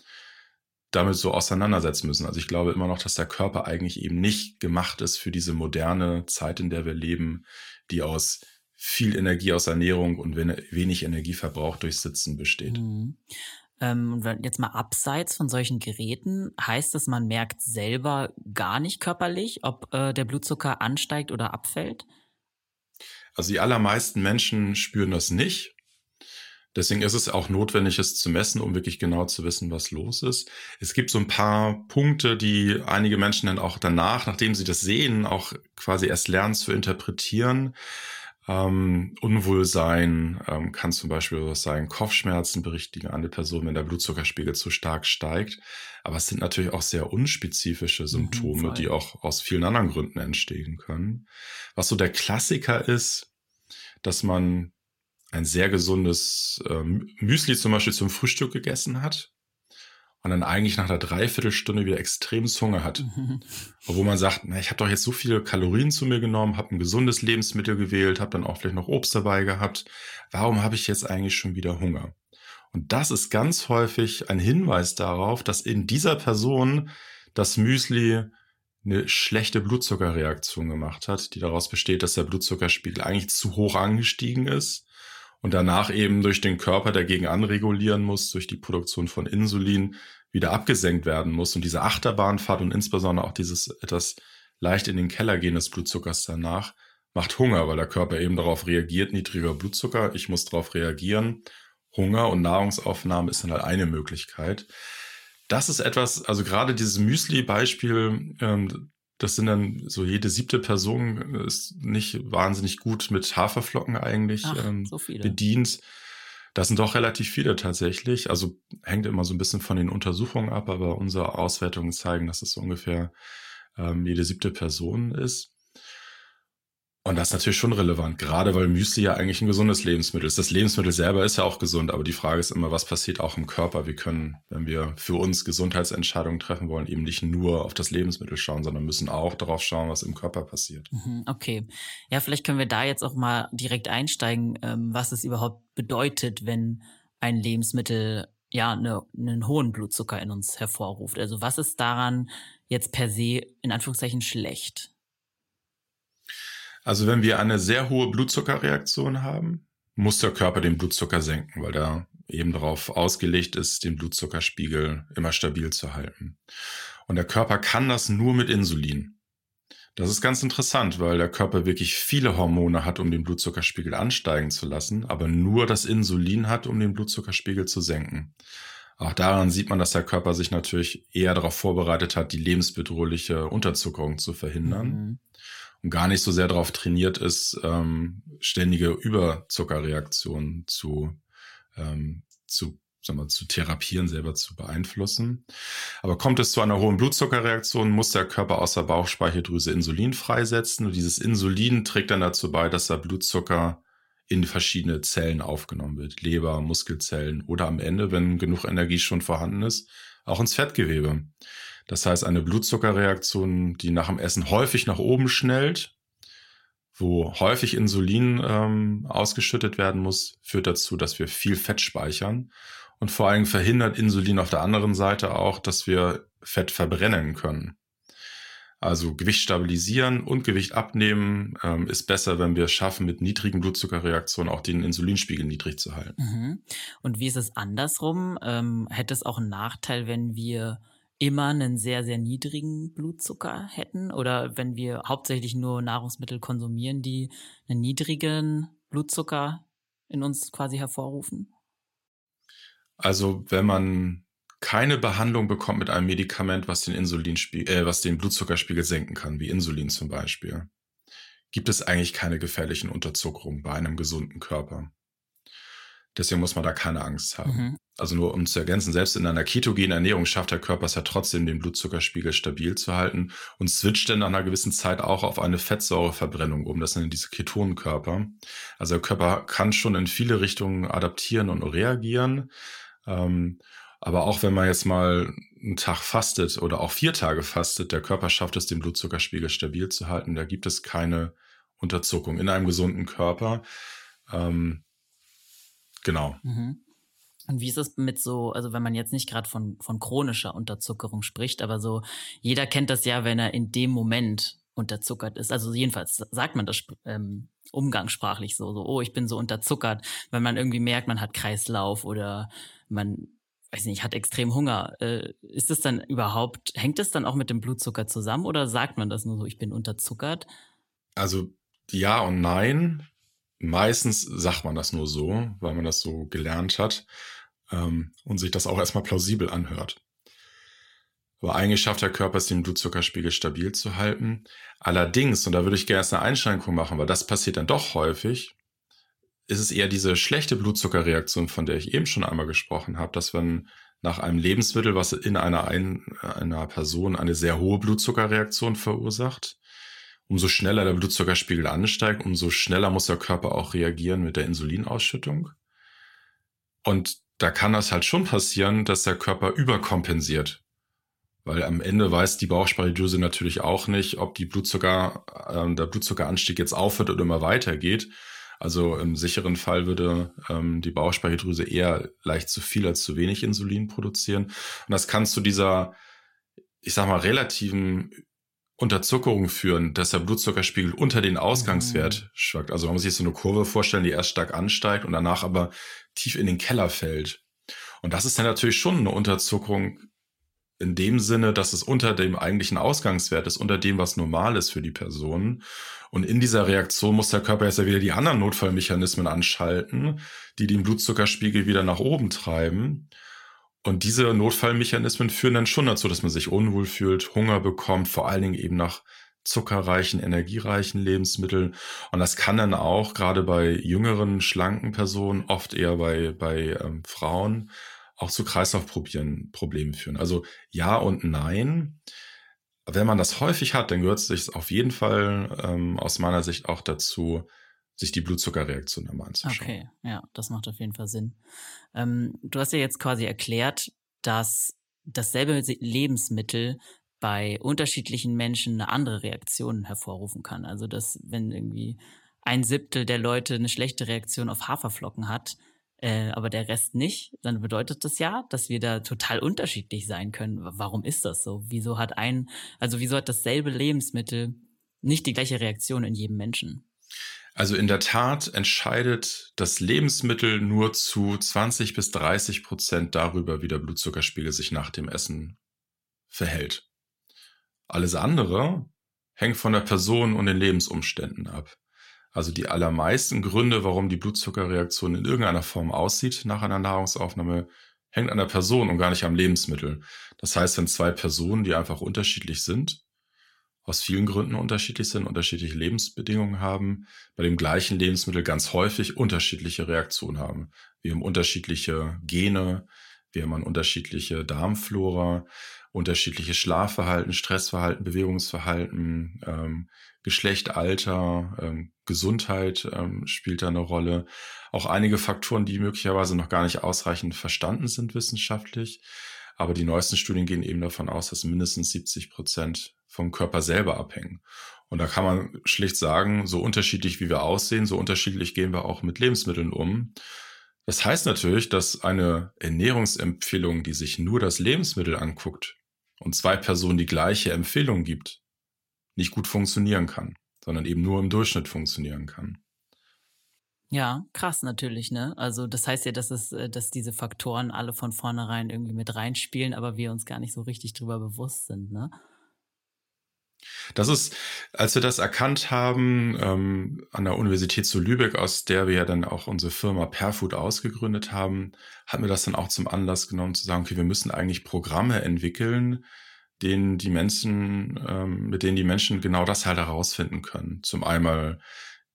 damit so auseinandersetzen müssen. Also ich glaube immer noch, dass der Körper eigentlich eben nicht gemacht ist für diese moderne Zeit, in der wir leben, die aus viel Energie aus Ernährung und wenig Energieverbrauch durch Sitzen besteht. Mhm. Ähm, jetzt mal abseits von solchen Geräten, heißt das, man merkt selber gar nicht körperlich, ob äh, der Blutzucker ansteigt oder abfällt? Also die allermeisten Menschen spüren das nicht. Deswegen ist es auch notwendig, es zu messen, um wirklich genau zu wissen, was los ist. Es gibt so ein paar Punkte, die einige Menschen dann auch danach, nachdem sie das sehen, auch quasi erst lernen zu interpretieren. Ähm, Unwohlsein ähm, kann zum Beispiel sein, Kopfschmerzen berichtigen eine Person, wenn der Blutzuckerspiegel zu stark steigt. Aber es sind natürlich auch sehr unspezifische Symptome, mhm, die auch aus vielen anderen Gründen entstehen können. Was so der Klassiker ist, dass man ein sehr gesundes äh, Müsli zum Beispiel zum Frühstück gegessen hat und dann eigentlich nach einer Dreiviertelstunde wieder extrem Hunger hat. Mhm. Obwohl man sagt, na, ich habe doch jetzt so viele Kalorien zu mir genommen, habe ein gesundes Lebensmittel gewählt, habe dann auch vielleicht noch Obst dabei gehabt. Warum habe ich jetzt eigentlich schon wieder Hunger? Und das ist ganz häufig ein Hinweis darauf, dass in dieser Person das Müsli eine schlechte Blutzuckerreaktion gemacht hat, die daraus besteht, dass der Blutzuckerspiegel eigentlich zu hoch angestiegen ist und danach eben durch den Körper dagegen anregulieren muss, durch die Produktion von Insulin wieder abgesenkt werden muss. Und diese Achterbahnfahrt und insbesondere auch dieses etwas leicht in den Keller gehen des Blutzuckers danach macht Hunger, weil der Körper eben darauf reagiert, niedriger Blutzucker, ich muss darauf reagieren. Hunger und Nahrungsaufnahme ist dann halt eine Möglichkeit. Das ist etwas, also gerade dieses Müsli-Beispiel, ähm, das sind dann so jede siebte Person ist nicht wahnsinnig gut mit Haferflocken eigentlich Ach, ähm, so bedient. Das sind doch relativ viele tatsächlich. Also hängt immer so ein bisschen von den Untersuchungen ab, aber unsere Auswertungen zeigen, dass es so ungefähr ähm, jede siebte Person ist. Und das ist natürlich schon relevant, gerade weil Müsli ja eigentlich ein gesundes Lebensmittel ist. Das Lebensmittel selber ist ja auch gesund, aber die Frage ist immer, was passiert auch im Körper? Wir können, wenn wir für uns Gesundheitsentscheidungen treffen wollen, eben nicht nur auf das Lebensmittel schauen, sondern müssen auch darauf schauen, was im Körper passiert. Mhm, okay. Ja, vielleicht können wir da jetzt auch mal direkt einsteigen, ähm, was es überhaupt bedeutet, wenn ein Lebensmittel ja eine, einen hohen Blutzucker in uns hervorruft. Also was ist daran jetzt per se in Anführungszeichen schlecht? Also wenn wir eine sehr hohe Blutzuckerreaktion haben, muss der Körper den Blutzucker senken, weil der eben darauf ausgelegt ist, den Blutzuckerspiegel immer stabil zu halten. Und der Körper kann das nur mit Insulin. Das ist ganz interessant, weil der Körper wirklich viele Hormone hat, um den Blutzuckerspiegel ansteigen zu lassen, aber nur das Insulin hat, um den Blutzuckerspiegel zu senken. Auch daran sieht man, dass der Körper sich natürlich eher darauf vorbereitet hat, die lebensbedrohliche Unterzuckerung zu verhindern. Mhm gar nicht so sehr darauf trainiert ist, ähm, ständige Überzuckerreaktionen zu, ähm, zu, sagen wir, zu therapieren, selber zu beeinflussen. Aber kommt es zu einer hohen Blutzuckerreaktion, muss der Körper aus der Bauchspeicheldrüse Insulin freisetzen. Und dieses Insulin trägt dann dazu bei, dass der Blutzucker in verschiedene Zellen aufgenommen wird. Leber, Muskelzellen oder am Ende, wenn genug Energie schon vorhanden ist, auch ins Fettgewebe. Das heißt, eine Blutzuckerreaktion, die nach dem Essen häufig nach oben schnellt, wo häufig Insulin ähm, ausgeschüttet werden muss, führt dazu, dass wir viel Fett speichern. Und vor allem verhindert Insulin auf der anderen Seite auch, dass wir Fett verbrennen können. Also Gewicht stabilisieren und Gewicht abnehmen ähm, ist besser, wenn wir es schaffen, mit niedrigen Blutzuckerreaktionen auch den Insulinspiegel niedrig zu halten. Mhm. Und wie ist es andersrum? Ähm, hätte es auch einen Nachteil, wenn wir immer einen sehr, sehr niedrigen Blutzucker hätten oder wenn wir hauptsächlich nur Nahrungsmittel konsumieren, die einen niedrigen Blutzucker in uns quasi hervorrufen? Also wenn man keine Behandlung bekommt mit einem Medikament, was den Insulinspiegel, äh, was den Blutzuckerspiegel senken kann, wie Insulin zum Beispiel, gibt es eigentlich keine gefährlichen Unterzuckerungen bei einem gesunden Körper. Deswegen muss man da keine Angst haben. Mhm. Also nur um zu ergänzen, selbst in einer ketogenen Ernährung schafft der Körper es ja trotzdem, den Blutzuckerspiegel stabil zu halten und switcht dann nach einer gewissen Zeit auch auf eine Fettsäureverbrennung um. Das sind diese Ketonenkörper. Also der Körper kann schon in viele Richtungen adaptieren und reagieren. Ähm, aber auch wenn man jetzt mal einen Tag fastet oder auch vier Tage fastet, der Körper schafft es, den Blutzuckerspiegel stabil zu halten. Da gibt es keine Unterzuckung in einem gesunden Körper. Ähm, Genau. Mhm. Und wie ist es mit so, also wenn man jetzt nicht gerade von, von chronischer Unterzuckerung spricht, aber so, jeder kennt das ja, wenn er in dem Moment unterzuckert ist. Also jedenfalls sagt man das ähm, umgangssprachlich so, so, oh, ich bin so unterzuckert, wenn man irgendwie merkt, man hat Kreislauf oder man, weiß nicht, hat extrem Hunger. Äh, ist das dann überhaupt, hängt das dann auch mit dem Blutzucker zusammen oder sagt man das nur so, ich bin unterzuckert? Also ja und nein. Meistens sagt man das nur so, weil man das so gelernt hat ähm, und sich das auch erstmal plausibel anhört. Aber eigentlich schafft der Körper es, den Blutzuckerspiegel stabil zu halten. Allerdings, und da würde ich gerne eine Einschränkung machen, weil das passiert dann doch häufig, ist es eher diese schlechte Blutzuckerreaktion, von der ich eben schon einmal gesprochen habe, dass wenn nach einem Lebensmittel, was in einer, ein, einer Person eine sehr hohe Blutzuckerreaktion verursacht, umso schneller der Blutzuckerspiegel ansteigt, umso schneller muss der Körper auch reagieren mit der Insulinausschüttung. Und da kann das halt schon passieren, dass der Körper überkompensiert. Weil am Ende weiß die Bauchspeicheldrüse natürlich auch nicht, ob die Blutzucker, äh, der Blutzuckeranstieg jetzt aufhört oder immer weitergeht. Also im sicheren Fall würde ähm, die Bauchspeicheldrüse eher leicht zu viel als zu wenig Insulin produzieren. Und das kann zu dieser, ich sag mal, relativen Unterzuckerung führen, dass der Blutzuckerspiegel unter den Ausgangswert mhm. schwankt. Also man muss sich so eine Kurve vorstellen, die erst stark ansteigt und danach aber tief in den Keller fällt. Und das ist dann natürlich schon eine Unterzuckerung in dem Sinne, dass es unter dem eigentlichen Ausgangswert ist, unter dem, was normal ist für die Person. Und in dieser Reaktion muss der Körper jetzt ja wieder die anderen Notfallmechanismen anschalten, die den Blutzuckerspiegel wieder nach oben treiben. Und diese Notfallmechanismen führen dann schon dazu, dass man sich unwohl fühlt, Hunger bekommt, vor allen Dingen eben nach zuckerreichen, energiereichen Lebensmitteln. Und das kann dann auch gerade bei jüngeren, schlanken Personen, oft eher bei, bei ähm, Frauen, auch zu Kreislaufproblemen führen. Also ja und nein. Wenn man das häufig hat, dann gehört es sich auf jeden Fall ähm, aus meiner Sicht auch dazu, sich die Blutzuckerreaktion einmal anzuschauen. Okay, ja, das macht auf jeden Fall Sinn. Ähm, du hast ja jetzt quasi erklärt, dass dasselbe Lebensmittel bei unterschiedlichen Menschen eine andere Reaktion hervorrufen kann. Also dass wenn irgendwie ein Siebtel der Leute eine schlechte Reaktion auf Haferflocken hat, äh, aber der Rest nicht, dann bedeutet das ja, dass wir da total unterschiedlich sein können. Warum ist das so? Wieso hat ein, also wieso hat dasselbe Lebensmittel nicht die gleiche Reaktion in jedem Menschen? Also in der Tat entscheidet das Lebensmittel nur zu 20 bis 30 Prozent darüber, wie der Blutzuckerspiegel sich nach dem Essen verhält. Alles andere hängt von der Person und den Lebensumständen ab. Also die allermeisten Gründe, warum die Blutzuckerreaktion in irgendeiner Form aussieht nach einer Nahrungsaufnahme, hängt an der Person und gar nicht am Lebensmittel. Das heißt, wenn zwei Personen, die einfach unterschiedlich sind, aus vielen Gründen unterschiedlich sind, unterschiedliche Lebensbedingungen haben, bei dem gleichen Lebensmittel ganz häufig unterschiedliche Reaktionen haben. Wir haben unterschiedliche Gene, wir haben unterschiedliche Darmflora, unterschiedliche Schlafverhalten, Stressverhalten, Bewegungsverhalten, ähm, Geschlecht, Alter, ähm, Gesundheit ähm, spielt da eine Rolle. Auch einige Faktoren, die möglicherweise noch gar nicht ausreichend verstanden sind wissenschaftlich. Aber die neuesten Studien gehen eben davon aus, dass mindestens 70 Prozent vom Körper selber abhängen. Und da kann man schlicht sagen, so unterschiedlich wie wir aussehen, so unterschiedlich gehen wir auch mit Lebensmitteln um. Das heißt natürlich, dass eine Ernährungsempfehlung, die sich nur das Lebensmittel anguckt und zwei Personen die gleiche Empfehlung gibt, nicht gut funktionieren kann, sondern eben nur im Durchschnitt funktionieren kann. Ja, krass natürlich, ne? Also das heißt ja, dass es, äh, dass diese Faktoren alle von vornherein irgendwie mit reinspielen, aber wir uns gar nicht so richtig drüber bewusst sind, ne? Das ist, als wir das erkannt haben, ähm, an der Universität zu Lübeck, aus der wir ja dann auch unsere Firma Perfood ausgegründet haben, hatten wir das dann auch zum Anlass genommen zu sagen, okay, wir müssen eigentlich Programme entwickeln, denen die Menschen, ähm, mit denen die Menschen genau das halt herausfinden können. Zum einmal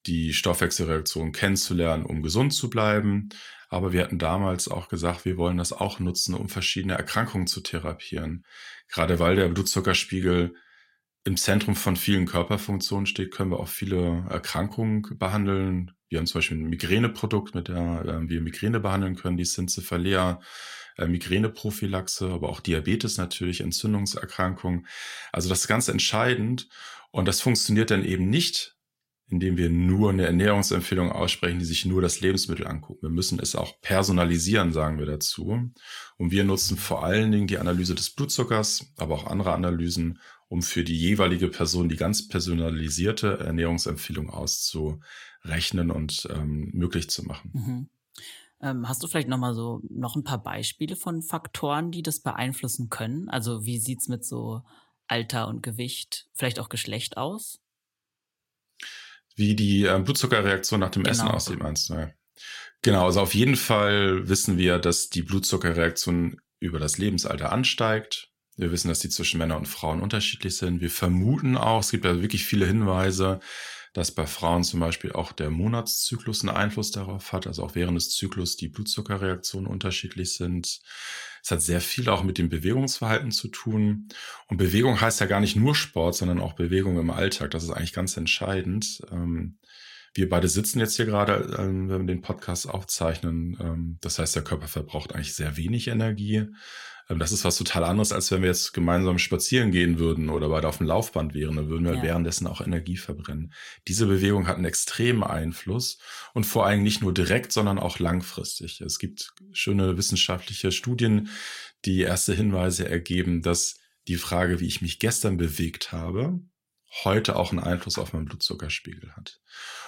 die Stoffwechselreaktion kennenzulernen, um gesund zu bleiben. Aber wir hatten damals auch gesagt, wir wollen das auch nutzen, um verschiedene Erkrankungen zu therapieren. Gerade weil der Blutzuckerspiegel im Zentrum von vielen Körperfunktionen steht, können wir auch viele Erkrankungen behandeln. Wir haben zum Beispiel ein Migräneprodukt, mit der äh, wir Migräne behandeln können, die Syncephalea, äh, Migräneprophylaxe, aber auch Diabetes natürlich, Entzündungserkrankungen. Also das ist ganz entscheidend. Und das funktioniert dann eben nicht, indem wir nur eine Ernährungsempfehlung aussprechen, die sich nur das Lebensmittel angucken. Wir müssen es auch personalisieren, sagen wir dazu. Und wir nutzen vor allen Dingen die Analyse des Blutzuckers, aber auch andere Analysen, um für die jeweilige Person die ganz personalisierte Ernährungsempfehlung auszurechnen und ähm, möglich zu machen. Mhm. Ähm, hast du vielleicht noch mal so noch ein paar Beispiele von Faktoren, die das beeinflussen können? Also wie sieht's mit so Alter und Gewicht, vielleicht auch Geschlecht aus? Wie die äh, Blutzuckerreaktion nach dem genau. Essen aussieht, meinst du? Ja. Genau, also auf jeden Fall wissen wir, dass die Blutzuckerreaktion über das Lebensalter ansteigt. Wir wissen, dass die zwischen Männern und Frauen unterschiedlich sind. Wir vermuten auch, es gibt ja wirklich viele Hinweise, dass bei Frauen zum Beispiel auch der Monatszyklus einen Einfluss darauf hat, also auch während des Zyklus die Blutzuckerreaktionen unterschiedlich sind. Es hat sehr viel auch mit dem Bewegungsverhalten zu tun. Und Bewegung heißt ja gar nicht nur Sport, sondern auch Bewegung im Alltag. Das ist eigentlich ganz entscheidend. Ähm, wir beide sitzen jetzt hier gerade, ähm, wenn wir den Podcast aufzeichnen. Ähm, das heißt, der Körper verbraucht eigentlich sehr wenig Energie. Ähm, das ist was total anderes, als wenn wir jetzt gemeinsam spazieren gehen würden oder beide auf dem Laufband wären. Dann würden wir ja. währenddessen auch Energie verbrennen. Diese Bewegung hat einen extremen Einfluss und vor allem nicht nur direkt, sondern auch langfristig. Es gibt schöne wissenschaftliche Studien, die erste Hinweise ergeben, dass die Frage, wie ich mich gestern bewegt habe, heute auch einen Einfluss auf meinen Blutzuckerspiegel hat.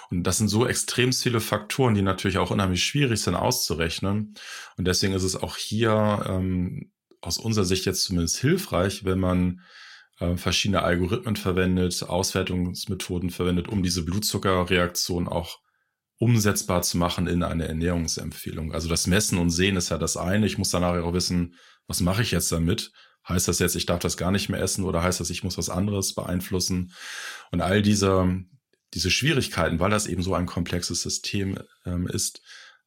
Und das sind so extrem viele Faktoren, die natürlich auch unheimlich schwierig sind auszurechnen. Und deswegen ist es auch hier ähm, aus unserer Sicht jetzt zumindest hilfreich, wenn man äh, verschiedene Algorithmen verwendet, Auswertungsmethoden verwendet, um diese Blutzuckerreaktion auch umsetzbar zu machen in eine Ernährungsempfehlung. Also das Messen und Sehen ist ja das eine. Ich muss danach auch wissen, was mache ich jetzt damit? Heißt das jetzt, ich darf das gar nicht mehr essen oder heißt das, ich muss was anderes beeinflussen? Und all diese, diese Schwierigkeiten, weil das eben so ein komplexes System ähm, ist,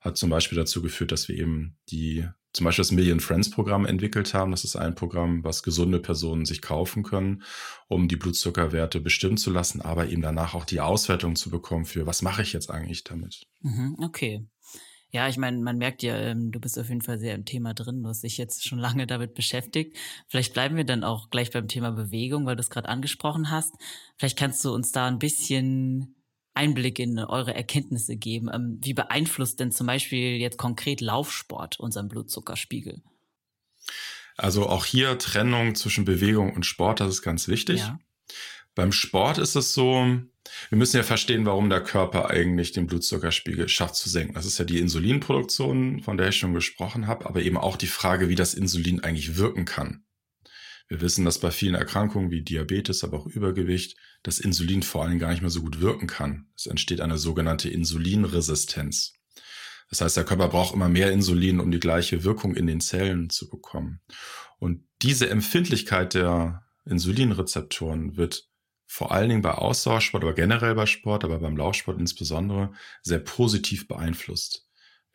hat zum Beispiel dazu geführt, dass wir eben die zum Beispiel das Million Friends Programm entwickelt haben. Das ist ein Programm, was gesunde Personen sich kaufen können, um die Blutzuckerwerte bestimmen zu lassen, aber eben danach auch die Auswertung zu bekommen für, was mache ich jetzt eigentlich damit. Mhm, okay. Ja, ich meine, man merkt ja, ähm, du bist auf jeden Fall sehr im Thema drin. Du hast dich jetzt schon lange damit beschäftigt. Vielleicht bleiben wir dann auch gleich beim Thema Bewegung, weil du es gerade angesprochen hast. Vielleicht kannst du uns da ein bisschen Einblick in eure Erkenntnisse geben. Ähm, wie beeinflusst denn zum Beispiel jetzt konkret Laufsport unseren Blutzuckerspiegel? Also auch hier Trennung zwischen Bewegung und Sport, das ist ganz wichtig. Ja. Beim Sport ist es so, wir müssen ja verstehen, warum der Körper eigentlich den Blutzuckerspiegel schafft zu senken. Das ist ja die Insulinproduktion, von der ich schon gesprochen habe, aber eben auch die Frage, wie das Insulin eigentlich wirken kann. Wir wissen, dass bei vielen Erkrankungen wie Diabetes, aber auch Übergewicht, das Insulin vor allem gar nicht mehr so gut wirken kann. Es entsteht eine sogenannte Insulinresistenz. Das heißt, der Körper braucht immer mehr Insulin, um die gleiche Wirkung in den Zellen zu bekommen. Und diese Empfindlichkeit der Insulinrezeptoren wird vor allen Dingen bei Ausdauersport, aber generell bei Sport, aber beim Laufsport insbesondere sehr positiv beeinflusst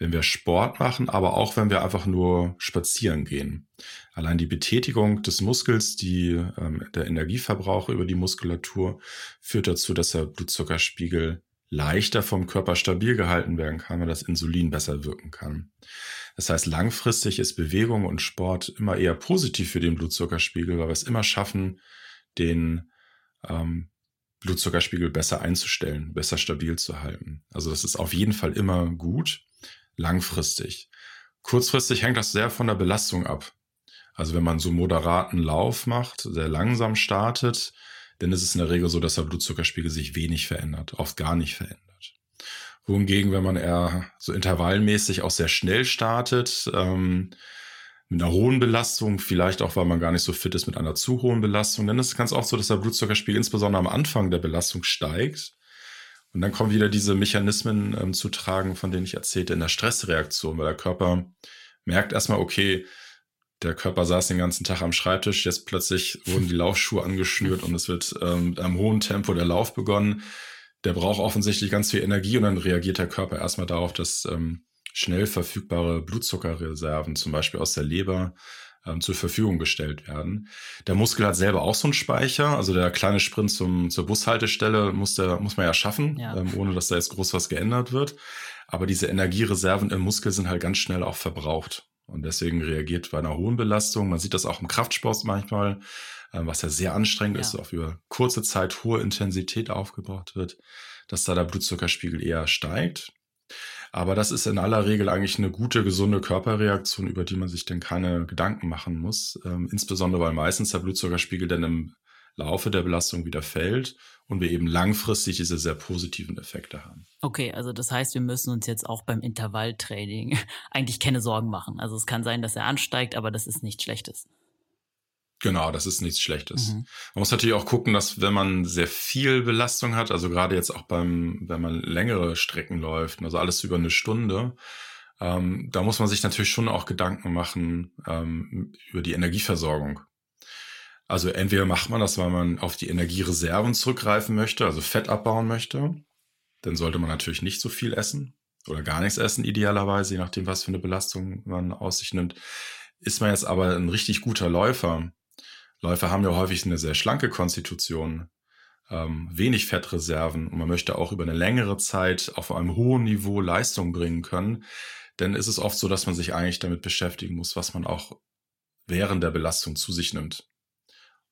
wenn wir Sport machen, aber auch wenn wir einfach nur spazieren gehen. Allein die Betätigung des Muskels, die, ähm, der Energieverbrauch über die Muskulatur führt dazu, dass der Blutzuckerspiegel leichter vom Körper stabil gehalten werden kann, weil das Insulin besser wirken kann. Das heißt, langfristig ist Bewegung und Sport immer eher positiv für den Blutzuckerspiegel, weil wir es immer schaffen, den ähm, Blutzuckerspiegel besser einzustellen, besser stabil zu halten. Also das ist auf jeden Fall immer gut langfristig. Kurzfristig hängt das sehr von der Belastung ab. Also wenn man so moderaten Lauf macht, sehr langsam startet, dann ist es in der Regel so, dass der Blutzuckerspiegel sich wenig verändert, oft gar nicht verändert. Wohingegen, wenn man eher so intervallmäßig auch sehr schnell startet, ähm, mit einer hohen Belastung, vielleicht auch, weil man gar nicht so fit ist mit einer zu hohen Belastung, dann ist es ganz oft so, dass der Blutzuckerspiegel insbesondere am Anfang der Belastung steigt und dann kommen wieder diese Mechanismen ähm, zu tragen, von denen ich erzählte, in der Stressreaktion, weil der Körper merkt erstmal, okay, der Körper saß den ganzen Tag am Schreibtisch, jetzt plötzlich wurden die Laufschuhe angeschnürt und es wird ähm, mit einem hohen Tempo der Lauf begonnen. Der braucht offensichtlich ganz viel Energie und dann reagiert der Körper erstmal darauf, dass ähm, schnell verfügbare Blutzuckerreserven, zum Beispiel aus der Leber, ähm, zur Verfügung gestellt werden. Der Muskel hat selber auch so einen Speicher, also der kleine Sprint zum, zur Bushaltestelle muss, der, muss man ja schaffen, ja. Ähm, ohne dass da jetzt groß was geändert wird. Aber diese Energiereserven im Muskel sind halt ganz schnell auch verbraucht. Und deswegen reagiert bei einer hohen Belastung, man sieht das auch im Kraftsport manchmal, ähm, was ja sehr anstrengend ja. ist, auf über kurze Zeit hohe Intensität aufgebaut wird, dass da der Blutzuckerspiegel eher steigt. Aber das ist in aller Regel eigentlich eine gute, gesunde Körperreaktion, über die man sich dann keine Gedanken machen muss. Ähm, insbesondere weil meistens der Blutzuckerspiegel dann im Laufe der Belastung wieder fällt und wir eben langfristig diese sehr positiven Effekte haben. Okay, also das heißt, wir müssen uns jetzt auch beim Intervalltraining eigentlich keine Sorgen machen. Also es kann sein, dass er ansteigt, aber das ist nichts Schlechtes. Genau, das ist nichts Schlechtes. Mhm. Man muss natürlich auch gucken, dass wenn man sehr viel Belastung hat, also gerade jetzt auch beim, wenn man längere Strecken läuft, also alles über eine Stunde, ähm, da muss man sich natürlich schon auch Gedanken machen ähm, über die Energieversorgung. Also entweder macht man das, weil man auf die Energiereserven zurückgreifen möchte, also Fett abbauen möchte, dann sollte man natürlich nicht so viel essen oder gar nichts essen, idealerweise, je nachdem, was für eine Belastung man aus sich nimmt. Ist man jetzt aber ein richtig guter Läufer, Läufer haben ja häufig eine sehr schlanke Konstitution, ähm, wenig Fettreserven und man möchte auch über eine längere Zeit auf einem hohen Niveau Leistung bringen können, dann ist es oft so, dass man sich eigentlich damit beschäftigen muss, was man auch während der Belastung zu sich nimmt.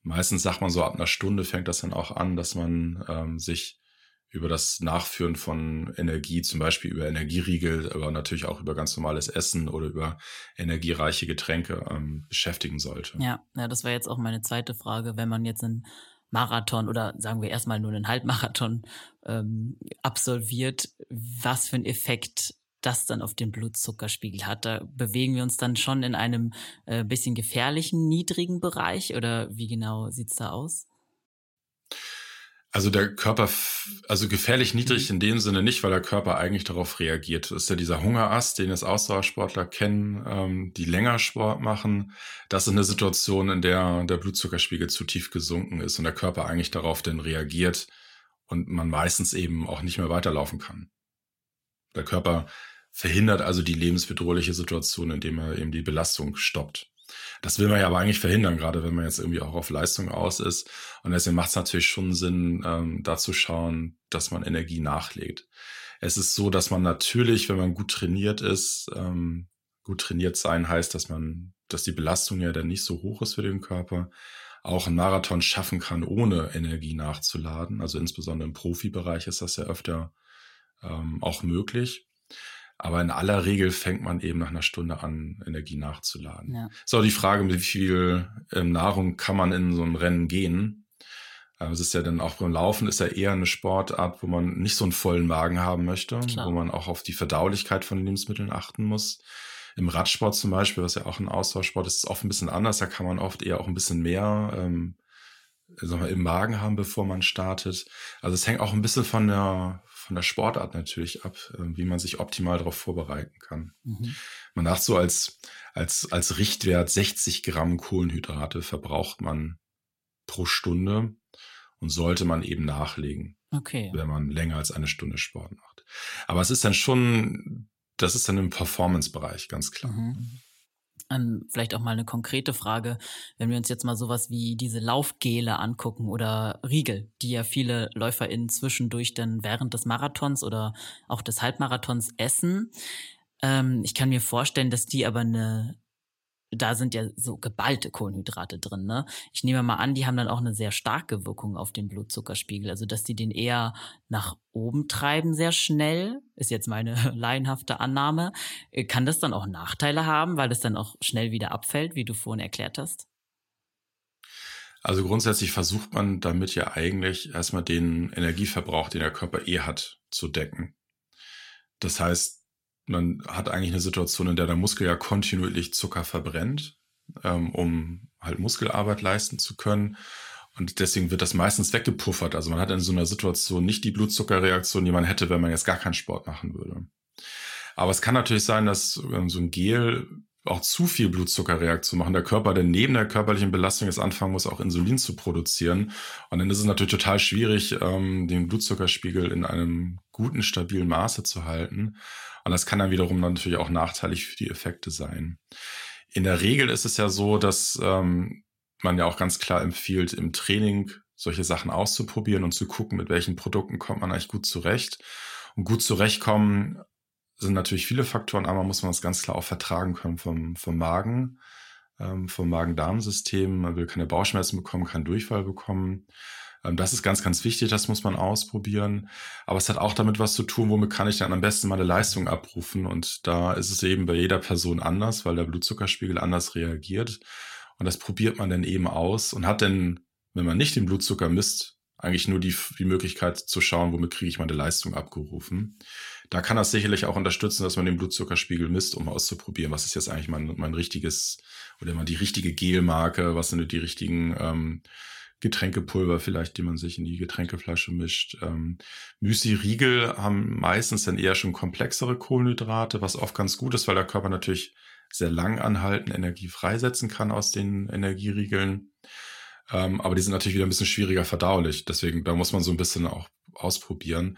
Meistens sagt man so, ab einer Stunde fängt das dann auch an, dass man ähm, sich über das Nachführen von Energie, zum Beispiel über Energieriegel, aber natürlich auch über ganz normales Essen oder über energiereiche Getränke ähm, beschäftigen sollte. Ja, ja, das war jetzt auch meine zweite Frage. Wenn man jetzt einen Marathon oder sagen wir erstmal nur einen Halbmarathon ähm, absolviert, was für einen Effekt das dann auf den Blutzuckerspiegel hat. Da bewegen wir uns dann schon in einem äh, bisschen gefährlichen, niedrigen Bereich oder wie genau sieht's da aus? Also der Körper, also gefährlich niedrig mhm. in dem Sinne nicht, weil der Körper eigentlich darauf reagiert. Das ist ja dieser Hungerast, den es Ausdauersportler kennen, ähm, die länger Sport machen. Das ist eine Situation, in der der Blutzuckerspiegel zu tief gesunken ist und der Körper eigentlich darauf dann reagiert und man meistens eben auch nicht mehr weiterlaufen kann. Der Körper verhindert also die lebensbedrohliche Situation, indem er eben die Belastung stoppt. Das will man ja aber eigentlich verhindern, gerade wenn man jetzt irgendwie auch auf Leistung aus ist. Und deswegen macht es natürlich schon Sinn, ähm, da zu schauen, dass man Energie nachlegt. Es ist so, dass man natürlich, wenn man gut trainiert ist, ähm, gut trainiert sein heißt, dass man, dass die Belastung ja dann nicht so hoch ist für den Körper, auch einen Marathon schaffen kann, ohne Energie nachzuladen. Also insbesondere im Profibereich ist das ja öfter ähm, auch möglich. Aber in aller Regel fängt man eben nach einer Stunde an, Energie nachzuladen. Ja. So, die Frage, mit wie viel ähm, Nahrung kann man in so ein Rennen gehen? Es ist ja dann auch beim Laufen ist ja eher eine Sportart, wo man nicht so einen vollen Magen haben möchte, Klar. wo man auch auf die Verdaulichkeit von Lebensmitteln achten muss. Im Radsport zum Beispiel, was ja auch ein Austauschsport ist, ist es oft ein bisschen anders. Da kann man oft eher auch ein bisschen mehr ähm, sagen wir, im Magen haben, bevor man startet. Also es hängt auch ein bisschen von der, von der Sportart natürlich ab, äh, wie man sich optimal darauf vorbereiten kann. Mhm. Man sagt so als, als, als Richtwert 60 Gramm Kohlenhydrate verbraucht man pro Stunde und sollte man eben nachlegen. Okay. Wenn man länger als eine Stunde Sport macht. Aber es ist dann schon, das ist dann im Performance-Bereich, ganz klar. Mhm. Ähm, vielleicht auch mal eine konkrete Frage, wenn wir uns jetzt mal sowas wie diese Laufgele angucken oder Riegel, die ja viele LäuferInnen zwischendurch dann während des Marathons oder auch des Halbmarathons essen. Ähm, ich kann mir vorstellen, dass die aber eine da sind ja so geballte Kohlenhydrate drin. Ne? Ich nehme mal an, die haben dann auch eine sehr starke Wirkung auf den Blutzuckerspiegel. Also, dass die den eher nach oben treiben sehr schnell, ist jetzt meine laienhafte Annahme. Äh, kann das dann auch Nachteile haben, weil es dann auch schnell wieder abfällt, wie du vorhin erklärt hast? Also grundsätzlich versucht man damit ja eigentlich erstmal den Energieverbrauch, den der Körper eh hat, zu decken. Das heißt, man hat eigentlich eine Situation, in der der Muskel ja kontinuierlich Zucker verbrennt, ähm, um halt Muskelarbeit leisten zu können. Und deswegen wird das meistens weggepuffert. Also man hat in so einer Situation nicht die Blutzuckerreaktion, die man hätte, wenn man jetzt gar keinen Sport machen würde. Aber es kann natürlich sein, dass ähm, so ein Gel auch zu viel Blutzuckerreaktion machen. Der Körper, der neben der körperlichen Belastung jetzt anfangen muss, auch Insulin zu produzieren. Und dann ist es natürlich total schwierig, ähm, den Blutzuckerspiegel in einem guten, stabilen Maße zu halten. Und das kann dann wiederum natürlich auch nachteilig für die Effekte sein. In der Regel ist es ja so, dass ähm, man ja auch ganz klar empfiehlt, im Training solche Sachen auszuprobieren und zu gucken, mit welchen Produkten kommt man eigentlich gut zurecht. Und gut zurechtkommen sind natürlich viele Faktoren. Einmal muss man das ganz klar auch vertragen können vom, vom Magen, ähm, vom Magen-Darm-System. Man will keine Bauchschmerzen bekommen, keinen Durchfall bekommen. Ähm, das ist ganz, ganz wichtig, das muss man ausprobieren. Aber es hat auch damit was zu tun, womit kann ich dann am besten meine Leistung abrufen. Und da ist es eben bei jeder Person anders, weil der Blutzuckerspiegel anders reagiert. Und das probiert man dann eben aus und hat dann, wenn man nicht den Blutzucker misst, eigentlich nur die, die Möglichkeit zu schauen, womit kriege ich meine Leistung abgerufen. Da kann das sicherlich auch unterstützen, dass man den Blutzuckerspiegel misst, um auszuprobieren, was ist jetzt eigentlich mein, mein richtiges oder mal die richtige Gelmarke, was sind die richtigen ähm, Getränkepulver vielleicht, die man sich in die Getränkeflasche mischt. Ähm, Müsli-Riegel haben meistens dann eher schon komplexere Kohlenhydrate, was oft ganz gut ist, weil der Körper natürlich sehr lang anhalten Energie freisetzen kann aus den Energieriegeln. Ähm, aber die sind natürlich wieder ein bisschen schwieriger verdaulich. Deswegen, da muss man so ein bisschen auch ausprobieren.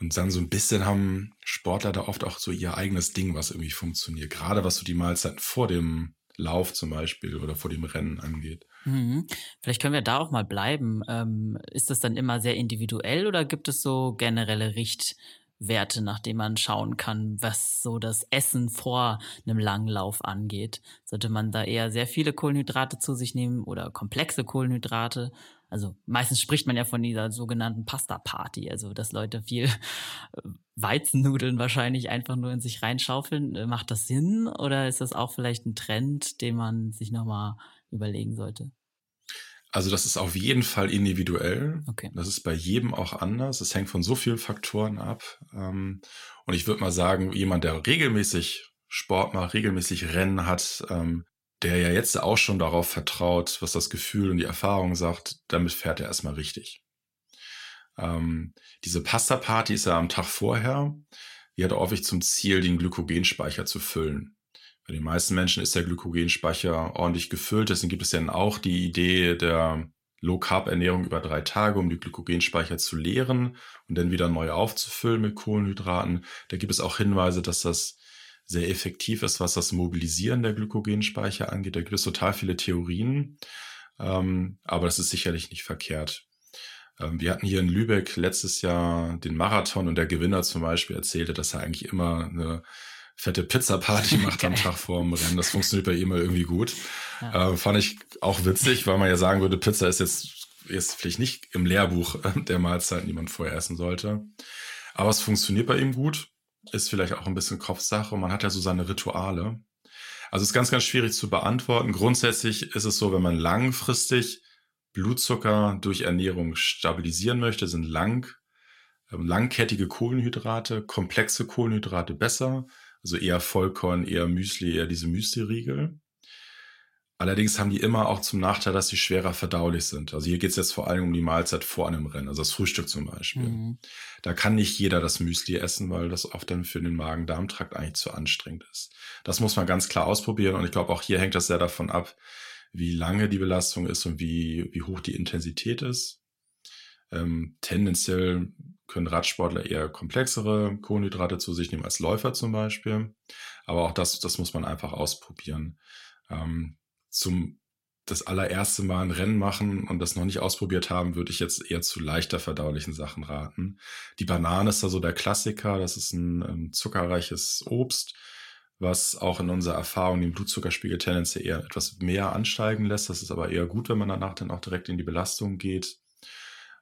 Und dann so ein bisschen haben Sportler da oft auch so ihr eigenes Ding, was irgendwie funktioniert. Gerade was so die Mahlzeiten vor dem Lauf zum Beispiel oder vor dem Rennen angeht. Mhm. Vielleicht können wir da auch mal bleiben. Ähm, ist das dann immer sehr individuell oder gibt es so generelle Richt, Werte, nach denen man schauen kann, was so das Essen vor einem Langlauf angeht? Sollte man da eher sehr viele Kohlenhydrate zu sich nehmen oder komplexe Kohlenhydrate? Also meistens spricht man ja von dieser sogenannten Pasta-Party, also dass Leute viel äh, Weizennudeln wahrscheinlich einfach nur in sich reinschaufeln. Äh, macht das Sinn oder ist das auch vielleicht ein Trend, den man sich nochmal überlegen sollte? Also das ist auf jeden Fall individuell. Okay. Das ist bei jedem auch anders. Es hängt von so vielen Faktoren ab. Ähm, und ich würde mal sagen, jemand, der regelmäßig Sport macht, regelmäßig Rennen hat, ähm, der ja jetzt auch schon darauf vertraut, was das Gefühl und die Erfahrung sagt, damit fährt er erstmal richtig. Ähm, diese Pasta-Party ist ja am Tag vorher. Die hat häufig zum Ziel, den Glykogenspeicher zu füllen. Bei den meisten Menschen ist der Glykogenspeicher ordentlich gefüllt. Deswegen gibt es ja auch die Idee der Low-Carb-Ernährung über drei Tage, um die Glykogenspeicher zu leeren und dann wieder neu aufzufüllen mit Kohlenhydraten. Da gibt es auch Hinweise, dass das sehr effektiv ist, was das Mobilisieren der Glykogenspeicher angeht. Da gibt es total viele Theorien, ähm, aber das ist sicherlich nicht verkehrt. Ähm, wir hatten hier in Lübeck letztes Jahr den Marathon und der Gewinner zum Beispiel erzählte, dass er eigentlich immer eine fette Pizza-Party macht am Tag vor dem Rennen. Das funktioniert bei ihm irgendwie gut. Ja. Äh, fand ich auch witzig, weil man ja sagen würde, Pizza ist jetzt, jetzt vielleicht nicht im Lehrbuch der Mahlzeiten, die man vorher essen sollte. Aber es funktioniert bei ihm gut. Ist vielleicht auch ein bisschen Kopfsache man hat ja so seine Rituale. Also ist ganz, ganz schwierig zu beantworten. Grundsätzlich ist es so, wenn man langfristig Blutzucker durch Ernährung stabilisieren möchte, sind lang, ähm, langkettige Kohlenhydrate, komplexe Kohlenhydrate besser. Also eher Vollkorn, eher Müsli, eher diese Müsli-Riegel. Allerdings haben die immer auch zum Nachteil, dass sie schwerer verdaulich sind. Also hier geht es jetzt vor allem um die Mahlzeit vor einem Rennen, also das Frühstück zum Beispiel. Mhm. Da kann nicht jeder das Müsli essen, weil das oft dann für den Magen-Darm-Trakt eigentlich zu anstrengend ist. Das muss man ganz klar ausprobieren und ich glaube, auch hier hängt das sehr davon ab, wie lange die Belastung ist und wie, wie hoch die Intensität ist. Ähm, tendenziell können Radsportler eher komplexere Kohlenhydrate zu sich nehmen als Läufer zum Beispiel. Aber auch das, das muss man einfach ausprobieren. Ähm, zum das allererste Mal ein Rennen machen und das noch nicht ausprobiert haben, würde ich jetzt eher zu leichter verdaulichen Sachen raten. Die Banane ist da so der Klassiker. Das ist ein, ein zuckerreiches Obst, was auch in unserer Erfahrung den Blutzuckerspiegel tendenziell eher etwas mehr ansteigen lässt. Das ist aber eher gut, wenn man danach dann auch direkt in die Belastung geht.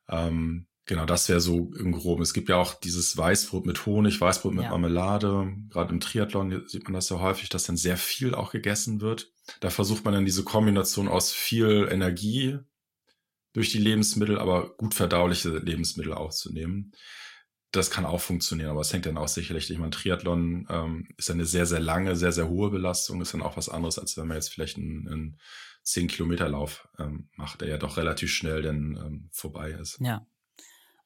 Ähm, Genau, das wäre so im Groben. Es gibt ja auch dieses Weißbrot mit Honig, Weißbrot mit ja. Marmelade. Gerade im Triathlon sieht man das ja häufig, dass dann sehr viel auch gegessen wird. Da versucht man dann diese Kombination aus viel Energie durch die Lebensmittel, aber gut verdauliche Lebensmittel aufzunehmen. Das kann auch funktionieren, aber es hängt dann auch sicherlich, ich meine, Triathlon ähm, ist eine sehr, sehr lange, sehr, sehr hohe Belastung, ist dann auch was anderes, als wenn man jetzt vielleicht einen, einen 10-Kilometer-Lauf ähm, macht, der ja doch relativ schnell dann ähm, vorbei ist. Ja,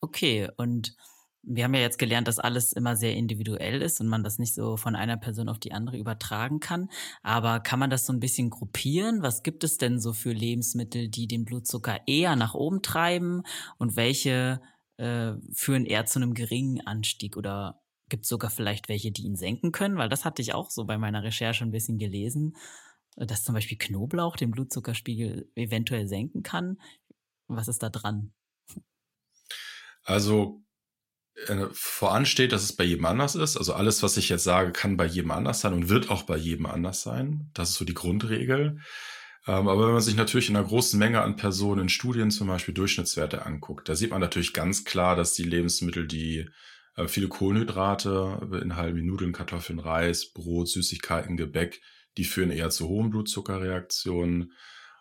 Okay, und wir haben ja jetzt gelernt, dass alles immer sehr individuell ist und man das nicht so von einer Person auf die andere übertragen kann. Aber kann man das so ein bisschen gruppieren? Was gibt es denn so für Lebensmittel, die den Blutzucker eher nach oben treiben und welche äh, führen eher zu einem geringen Anstieg oder gibt es sogar vielleicht welche, die ihn senken können? Weil das hatte ich auch so bei meiner Recherche ein bisschen gelesen, dass zum Beispiel Knoblauch den Blutzuckerspiegel eventuell senken kann. Was ist da dran? Also äh, voransteht, dass es bei jedem anders ist. Also alles, was ich jetzt sage, kann bei jedem anders sein und wird auch bei jedem anders sein. Das ist so die Grundregel. Ähm, aber wenn man sich natürlich in einer großen Menge an Personen in Studien zum Beispiel Durchschnittswerte anguckt, da sieht man natürlich ganz klar, dass die Lebensmittel, die äh, viele Kohlenhydrate beinhalten, wie Nudeln, Kartoffeln, Reis, Brot, Süßigkeiten, Gebäck, die führen eher zu hohen Blutzuckerreaktionen.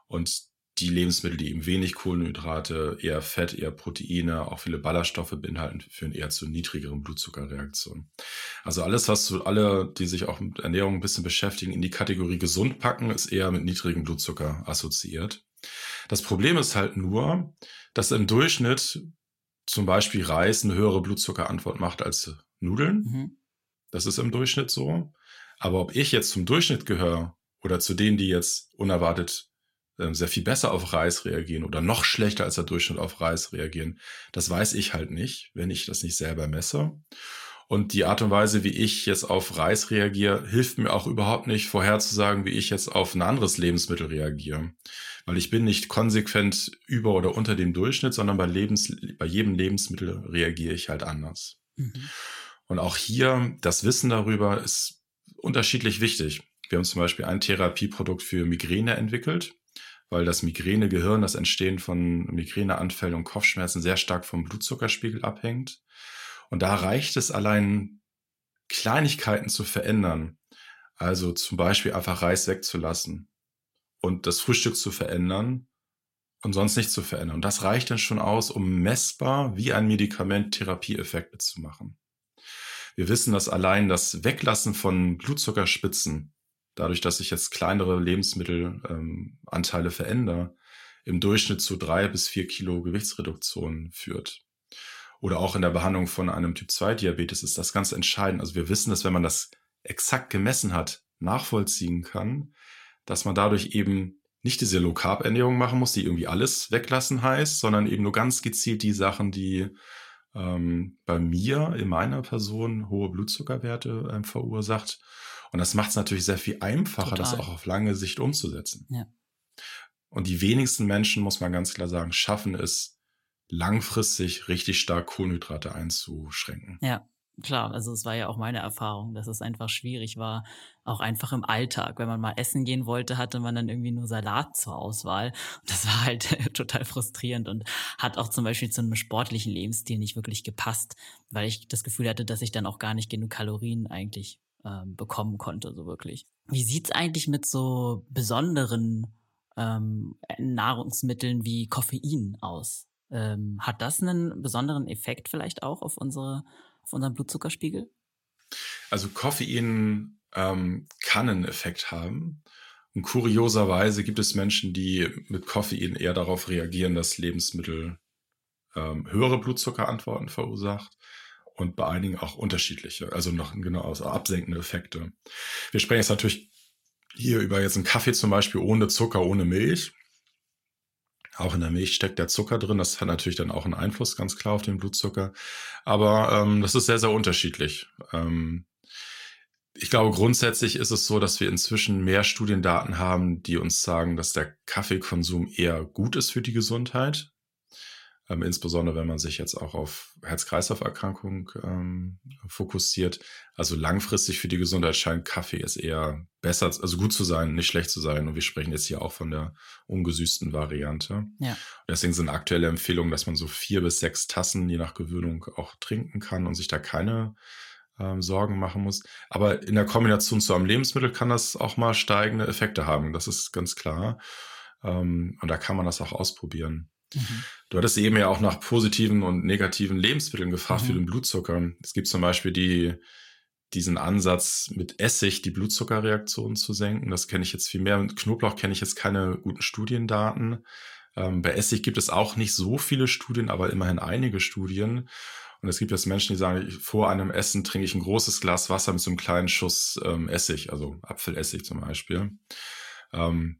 Und die Lebensmittel, die eben wenig Kohlenhydrate, eher Fett, eher Proteine, auch viele Ballaststoffe beinhalten, führen eher zu niedrigeren Blutzuckerreaktionen. Also alles, was so alle, die sich auch mit Ernährung ein bisschen beschäftigen, in die Kategorie gesund packen, ist eher mit niedrigem Blutzucker assoziiert. Das Problem ist halt nur, dass im Durchschnitt zum Beispiel Reis eine höhere Blutzuckerantwort macht als Nudeln. Mhm. Das ist im Durchschnitt so. Aber ob ich jetzt zum Durchschnitt gehöre oder zu denen, die jetzt unerwartet sehr viel besser auf Reis reagieren oder noch schlechter als der Durchschnitt auf Reis reagieren. Das weiß ich halt nicht, wenn ich das nicht selber messe. Und die Art und Weise, wie ich jetzt auf Reis reagiere, hilft mir auch überhaupt nicht vorherzusagen, wie ich jetzt auf ein anderes Lebensmittel reagiere. Weil ich bin nicht konsequent über oder unter dem Durchschnitt, sondern bei, Lebens bei jedem Lebensmittel reagiere ich halt anders. Mhm. Und auch hier, das Wissen darüber ist unterschiedlich wichtig. Wir haben zum Beispiel ein Therapieprodukt für Migräne entwickelt, weil das Migränegehirn, das Entstehen von Migräneanfällen und Kopfschmerzen sehr stark vom Blutzuckerspiegel abhängt. Und da reicht es allein, Kleinigkeiten zu verändern. Also zum Beispiel einfach Reis wegzulassen und das Frühstück zu verändern und sonst nicht zu verändern. Und das reicht dann schon aus, um messbar wie ein Medikament Therapieeffekte zu machen. Wir wissen, dass allein das Weglassen von Blutzuckerspitzen, dadurch, dass ich jetzt kleinere Lebensmittelanteile ähm, verändere, im Durchschnitt zu drei bis vier Kilo Gewichtsreduktion führt. Oder auch in der Behandlung von einem Typ-2-Diabetes ist das ganz entscheidend. Also wir wissen, dass wenn man das exakt gemessen hat, nachvollziehen kann, dass man dadurch eben nicht diese Low-Carb-Ernährung machen muss, die irgendwie alles weglassen heißt, sondern eben nur ganz gezielt die Sachen, die ähm, bei mir, in meiner Person, hohe Blutzuckerwerte ähm, verursacht. Und das macht es natürlich sehr viel einfacher, Total. das auch auf lange Sicht umzusetzen. Ja. Und die wenigsten Menschen, muss man ganz klar sagen, schaffen es, langfristig richtig stark Kohlenhydrate einzuschränken. Ja, klar, also es war ja auch meine Erfahrung, dass es einfach schwierig war, auch einfach im Alltag. Wenn man mal essen gehen wollte, hatte man dann irgendwie nur Salat zur Auswahl. Und das war halt total frustrierend und hat auch zum Beispiel zu einem sportlichen Lebensstil nicht wirklich gepasst, weil ich das Gefühl hatte, dass ich dann auch gar nicht genug Kalorien eigentlich ähm, bekommen konnte, so wirklich. Wie sieht's eigentlich mit so besonderen ähm, Nahrungsmitteln wie Koffein aus? Ähm, hat das einen besonderen Effekt vielleicht auch auf unsere auf unseren Blutzuckerspiegel? Also Koffein ähm, kann einen Effekt haben. Und kurioserweise gibt es Menschen, die mit Koffein eher darauf reagieren, dass Lebensmittel ähm, höhere Blutzuckerantworten verursacht und bei einigen auch unterschiedliche, also noch genau also absenkende Effekte. Wir sprechen jetzt natürlich hier über jetzt einen Kaffee zum Beispiel ohne Zucker, ohne Milch. Auch in der Milch steckt der Zucker drin. Das hat natürlich dann auch einen Einfluss ganz klar auf den Blutzucker. Aber ähm, das ist sehr, sehr unterschiedlich. Ähm, ich glaube, grundsätzlich ist es so, dass wir inzwischen mehr Studiendaten haben, die uns sagen, dass der Kaffeekonsum eher gut ist für die Gesundheit ähm, insbesondere wenn man sich jetzt auch auf Herz-Kreislauf-Erkrankungen ähm, fokussiert. Also langfristig für die Gesundheit scheint Kaffee ist eher besser, also gut zu sein, nicht schlecht zu sein. Und wir sprechen jetzt hier auch von der ungesüßten Variante. Ja. Deswegen sind aktuelle Empfehlungen, dass man so vier bis sechs Tassen je nach Gewöhnung auch trinken kann und sich da keine ähm, Sorgen machen muss. Aber in der Kombination zu einem Lebensmittel kann das auch mal steigende Effekte haben. Das ist ganz klar. Ähm, und da kann man das auch ausprobieren. Mhm. Du hattest eben ja auch nach positiven und negativen Lebensmitteln gefragt mhm. für den Blutzucker. Es gibt zum Beispiel die, diesen Ansatz mit Essig die Blutzuckerreaktion zu senken. Das kenne ich jetzt viel mehr. Mit Knoblauch kenne ich jetzt keine guten Studiendaten. Ähm, bei Essig gibt es auch nicht so viele Studien, aber immerhin einige Studien. Und es gibt jetzt Menschen, die sagen, vor einem Essen trinke ich ein großes Glas Wasser mit so einem kleinen Schuss ähm, Essig, also Apfelessig zum Beispiel. Ähm,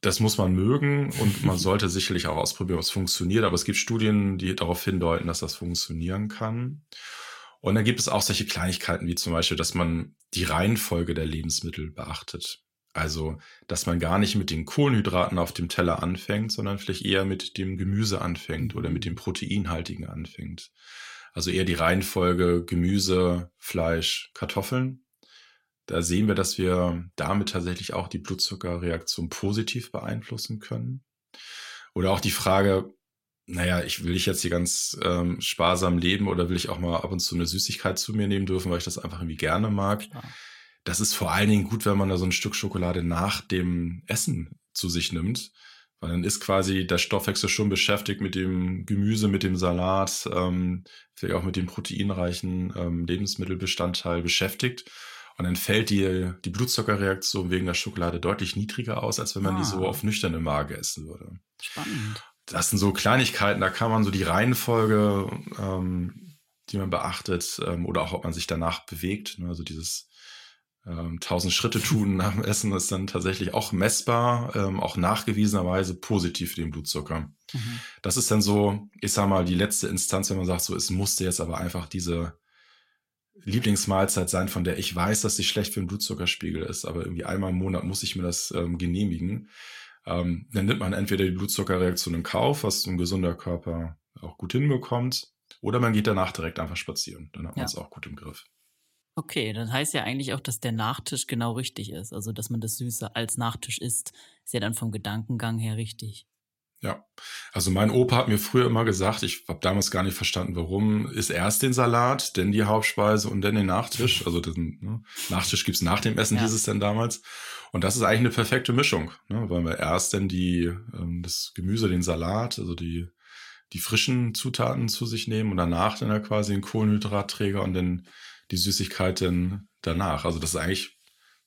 das muss man mögen und man sollte sicherlich auch ausprobieren, ob es funktioniert. Aber es gibt Studien, die darauf hindeuten, dass das funktionieren kann. Und dann gibt es auch solche Kleinigkeiten wie zum Beispiel, dass man die Reihenfolge der Lebensmittel beachtet. Also, dass man gar nicht mit den Kohlenhydraten auf dem Teller anfängt, sondern vielleicht eher mit dem Gemüse anfängt oder mit dem Proteinhaltigen anfängt. Also eher die Reihenfolge Gemüse, Fleisch, Kartoffeln da sehen wir, dass wir damit tatsächlich auch die Blutzuckerreaktion positiv beeinflussen können. Oder auch die Frage, naja, ich will ich jetzt hier ganz ähm, sparsam leben oder will ich auch mal ab und zu eine Süßigkeit zu mir nehmen dürfen, weil ich das einfach irgendwie gerne mag. Ja. Das ist vor allen Dingen gut, wenn man da so ein Stück Schokolade nach dem Essen zu sich nimmt. Weil dann ist quasi der Stoffwechsel schon beschäftigt mit dem Gemüse, mit dem Salat, ähm, vielleicht auch mit dem proteinreichen ähm, Lebensmittelbestandteil beschäftigt. Und dann fällt die, die Blutzuckerreaktion wegen der Schokolade deutlich niedriger aus, als wenn man ah. die so ah. auf nüchterne Mage essen würde. Spannend. Das sind so Kleinigkeiten, da kann man so die Reihenfolge, ähm, die man beachtet, ähm, oder auch ob man sich danach bewegt. Ne? Also dieses ähm, 1000 Schritte tun nach dem Essen ist dann tatsächlich auch messbar, ähm, auch nachgewiesenerweise positiv für den Blutzucker. Mhm. Das ist dann so, ich sag mal, die letzte Instanz, wenn man sagt, so, es musste jetzt aber einfach diese Lieblingsmahlzeit sein, von der ich weiß, dass sie schlecht für den Blutzuckerspiegel ist, aber irgendwie einmal im Monat muss ich mir das ähm, genehmigen. Ähm, dann nimmt man entweder die Blutzuckerreaktion in Kauf, was ein gesunder Körper auch gut hinbekommt, Oder man geht danach direkt einfach spazieren. Dann hat man es auch gut im Griff. Okay, das heißt ja eigentlich auch, dass der Nachtisch genau richtig ist. Also, dass man das Süße als Nachtisch isst, ist ja dann vom Gedankengang her richtig. Ja, also mein Opa hat mir früher immer gesagt, ich habe damals gar nicht verstanden, warum, ist erst den Salat, dann die Hauptspeise und dann den Nachtisch. Also den ne, Nachtisch gibt's nach dem Essen, ja. hieß es denn damals. Und das ist eigentlich eine perfekte Mischung, ne, weil wir erst dann die, ähm, das Gemüse, den Salat, also die, die frischen Zutaten zu sich nehmen und danach dann ja quasi einen Kohlenhydratträger und dann die Süßigkeit dann danach. Also das ist eigentlich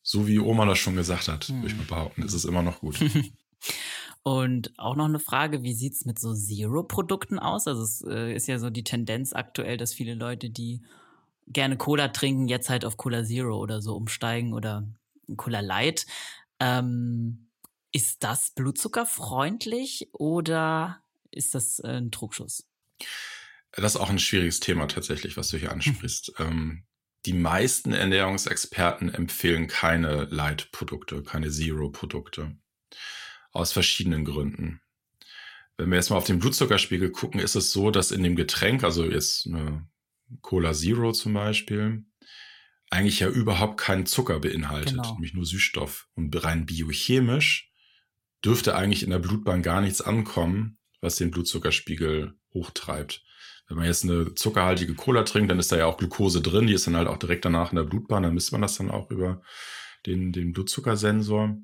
so, wie Oma das schon gesagt hat, hm. würde ich mal behaupten, ist es immer noch gut. Und auch noch eine Frage, wie sieht's mit so Zero-Produkten aus? Also es äh, ist ja so die Tendenz aktuell, dass viele Leute, die gerne Cola trinken, jetzt halt auf Cola Zero oder so umsteigen oder Cola Light. Ähm, ist das blutzuckerfreundlich oder ist das äh, ein Trugschuss? Das ist auch ein schwieriges Thema tatsächlich, was du hier ansprichst. ähm, die meisten Ernährungsexperten empfehlen keine Light-Produkte, keine Zero-Produkte. Aus verschiedenen Gründen. Wenn wir jetzt mal auf den Blutzuckerspiegel gucken, ist es so, dass in dem Getränk, also jetzt eine Cola Zero zum Beispiel, eigentlich ja überhaupt keinen Zucker beinhaltet, genau. nämlich nur Süßstoff. Und rein biochemisch dürfte eigentlich in der Blutbahn gar nichts ankommen, was den Blutzuckerspiegel hochtreibt. Wenn man jetzt eine zuckerhaltige Cola trinkt, dann ist da ja auch Glucose drin, die ist dann halt auch direkt danach in der Blutbahn, dann misst man das dann auch über den, den Blutzuckersensor.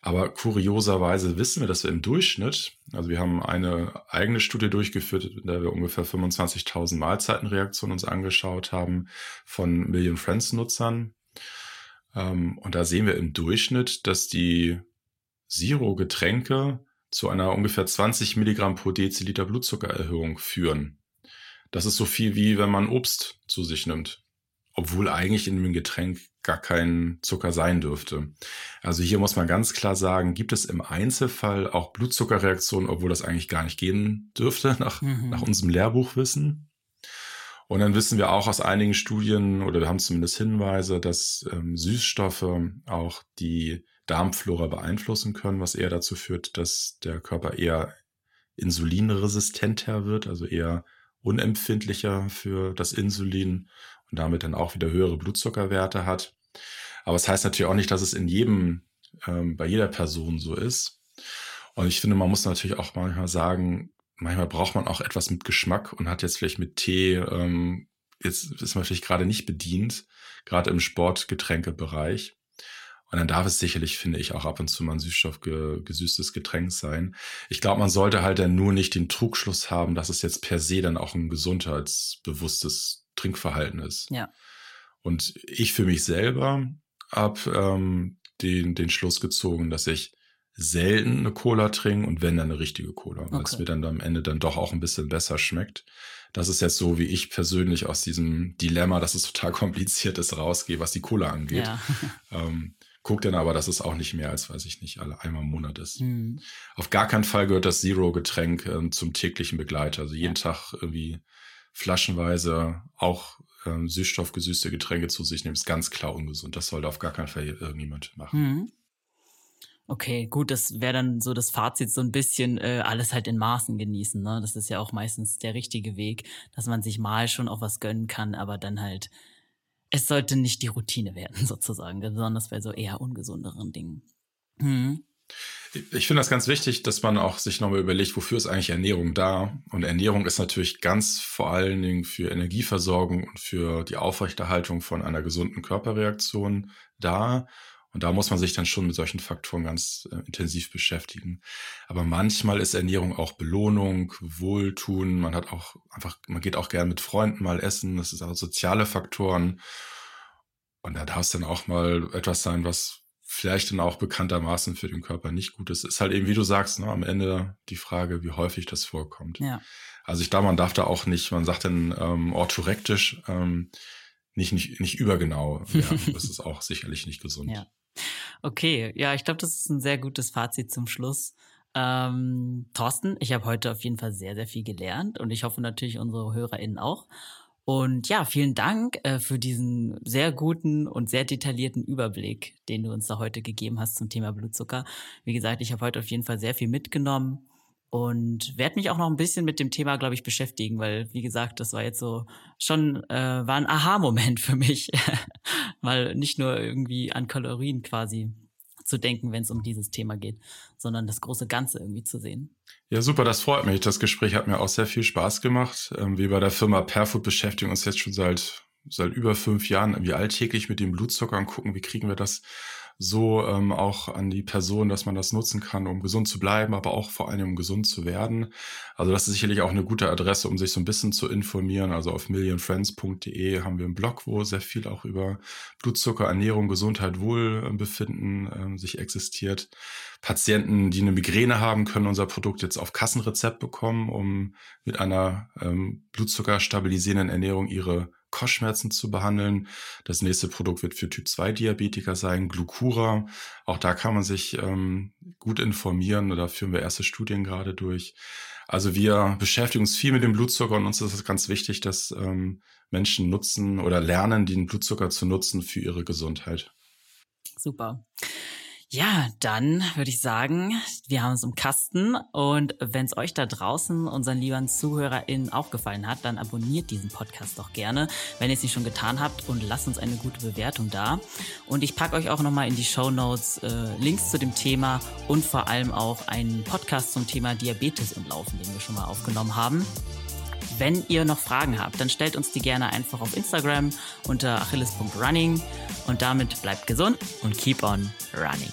Aber kurioserweise wissen wir, dass wir im Durchschnitt, also wir haben eine eigene Studie durchgeführt, in der wir ungefähr 25.000 Mahlzeitenreaktionen uns angeschaut haben von Million Friends Nutzern. Ähm, und da sehen wir im Durchschnitt, dass die Zero-Getränke zu einer ungefähr 20 Milligramm pro Deziliter Blutzuckererhöhung führen. Das ist so viel wie wenn man Obst zu sich nimmt obwohl eigentlich in dem Getränk gar kein Zucker sein dürfte. Also hier muss man ganz klar sagen, gibt es im Einzelfall auch Blutzuckerreaktionen, obwohl das eigentlich gar nicht gehen dürfte, nach, mhm. nach unserem Lehrbuchwissen. Und dann wissen wir auch aus einigen Studien, oder wir haben zumindest Hinweise, dass ähm, Süßstoffe auch die Darmflora beeinflussen können, was eher dazu führt, dass der Körper eher insulinresistenter wird, also eher unempfindlicher für das Insulin und damit dann auch wieder höhere Blutzuckerwerte hat. Aber es das heißt natürlich auch nicht, dass es in jedem, ähm, bei jeder Person so ist. Und ich finde, man muss natürlich auch manchmal sagen, manchmal braucht man auch etwas mit Geschmack und hat jetzt vielleicht mit Tee, ähm, jetzt ist man vielleicht gerade nicht bedient, gerade im Sportgetränkebereich. Und dann darf es sicherlich, finde ich, auch ab und zu mal ein süßstoffgesüßtes Getränk sein. Ich glaube, man sollte halt dann nur nicht den Trugschluss haben, dass es jetzt per se dann auch ein gesundheitsbewusstes Trinkverhalten ist. Ja. Und ich für mich selber habe ähm, den, den Schluss gezogen, dass ich selten eine Cola trinke und wenn dann eine richtige Cola, weil okay. es mir dann am Ende dann doch auch ein bisschen besser schmeckt. Das ist jetzt so, wie ich persönlich aus diesem Dilemma, dass es total kompliziert ist, rausgehe, was die Cola angeht. Ja. ähm, guck dann aber, dass es auch nicht mehr als, weiß ich nicht, alle einmal im Monat ist. Mhm. Auf gar keinen Fall gehört das Zero-Getränk äh, zum täglichen Begleiter. Also jeden ja. Tag irgendwie flaschenweise auch ähm, süßstoffgesüßte Getränke zu sich nehmen, ist ganz klar ungesund. Das sollte auf gar keinen Fall irgendjemand machen. Mhm. Okay, gut, das wäre dann so das Fazit, so ein bisschen äh, alles halt in Maßen genießen. Ne? Das ist ja auch meistens der richtige Weg, dass man sich mal schon auch was gönnen kann, aber dann halt, es sollte nicht die Routine werden, sozusagen, besonders bei so eher ungesunderen Dingen. Mhm. Ich finde das ganz wichtig, dass man auch sich nochmal überlegt, wofür ist eigentlich Ernährung da? Und Ernährung ist natürlich ganz vor allen Dingen für Energieversorgung und für die Aufrechterhaltung von einer gesunden Körperreaktion da. Und da muss man sich dann schon mit solchen Faktoren ganz äh, intensiv beschäftigen. Aber manchmal ist Ernährung auch Belohnung, Wohltun. Man hat auch einfach, man geht auch gern mit Freunden mal essen. Das ist auch soziale Faktoren. Und da darf es dann auch mal etwas sein, was vielleicht dann auch bekanntermaßen für den Körper nicht gut ist. Ist halt eben, wie du sagst, ne, am Ende die Frage, wie häufig das vorkommt. Ja. Also ich glaube, man darf da auch nicht, man sagt dann ähm, orthorektisch, ähm, nicht, nicht, nicht übergenau. Ja, das ist auch sicherlich nicht gesund. Ja. Okay, ja, ich glaube, das ist ein sehr gutes Fazit zum Schluss. Ähm, Thorsten, ich habe heute auf jeden Fall sehr, sehr viel gelernt und ich hoffe natürlich unsere HörerInnen auch. Und ja, vielen Dank äh, für diesen sehr guten und sehr detaillierten Überblick, den du uns da heute gegeben hast zum Thema Blutzucker. Wie gesagt, ich habe heute auf jeden Fall sehr viel mitgenommen und werde mich auch noch ein bisschen mit dem Thema, glaube ich, beschäftigen, weil, wie gesagt, das war jetzt so schon, äh, war ein Aha-Moment für mich, weil nicht nur irgendwie an Kalorien quasi zu denken, wenn es um dieses Thema geht, sondern das große Ganze irgendwie zu sehen. Ja, super, das freut mich. Das Gespräch hat mir auch sehr viel Spaß gemacht. Ähm, wir bei der Firma Perfood beschäftigen uns jetzt schon seit, seit über fünf Jahren irgendwie alltäglich mit dem Blutzucker und gucken, wie kriegen wir das so ähm, auch an die Person, dass man das nutzen kann, um gesund zu bleiben, aber auch vor allem um gesund zu werden. Also das ist sicherlich auch eine gute Adresse, um sich so ein bisschen zu informieren. Also auf millionfriends.de haben wir einen Blog, wo sehr viel auch über Blutzucker, Ernährung, Gesundheit, Wohlbefinden ähm, sich existiert. Patienten, die eine Migräne haben, können unser Produkt jetzt auf Kassenrezept bekommen, um mit einer ähm, blutzuckerstabilisierenden Ernährung ihre Kopfschmerzen zu behandeln. Das nächste Produkt wird für Typ-2-Diabetiker sein, Glucura. Auch da kann man sich ähm, gut informieren. Da führen wir erste Studien gerade durch. Also wir beschäftigen uns viel mit dem Blutzucker und uns ist es ganz wichtig, dass ähm, Menschen nutzen oder lernen, den Blutzucker zu nutzen für ihre Gesundheit. Super. Ja, dann würde ich sagen, wir haben es im Kasten und wenn es euch da draußen, unseren lieben ZuhörerInnen, auch gefallen hat, dann abonniert diesen Podcast doch gerne, wenn ihr es nicht schon getan habt und lasst uns eine gute Bewertung da. Und ich packe euch auch nochmal in die Show Notes äh, Links zu dem Thema und vor allem auch einen Podcast zum Thema Diabetes im Laufen, den wir schon mal aufgenommen haben. Wenn ihr noch Fragen habt, dann stellt uns die gerne einfach auf Instagram unter achilles.running und damit bleibt gesund und keep on running.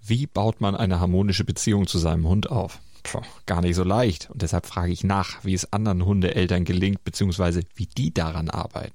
Wie baut man eine harmonische Beziehung zu seinem Hund auf? Puh, gar nicht so leicht. Und deshalb frage ich nach, wie es anderen Hundeeltern gelingt, beziehungsweise wie die daran arbeiten.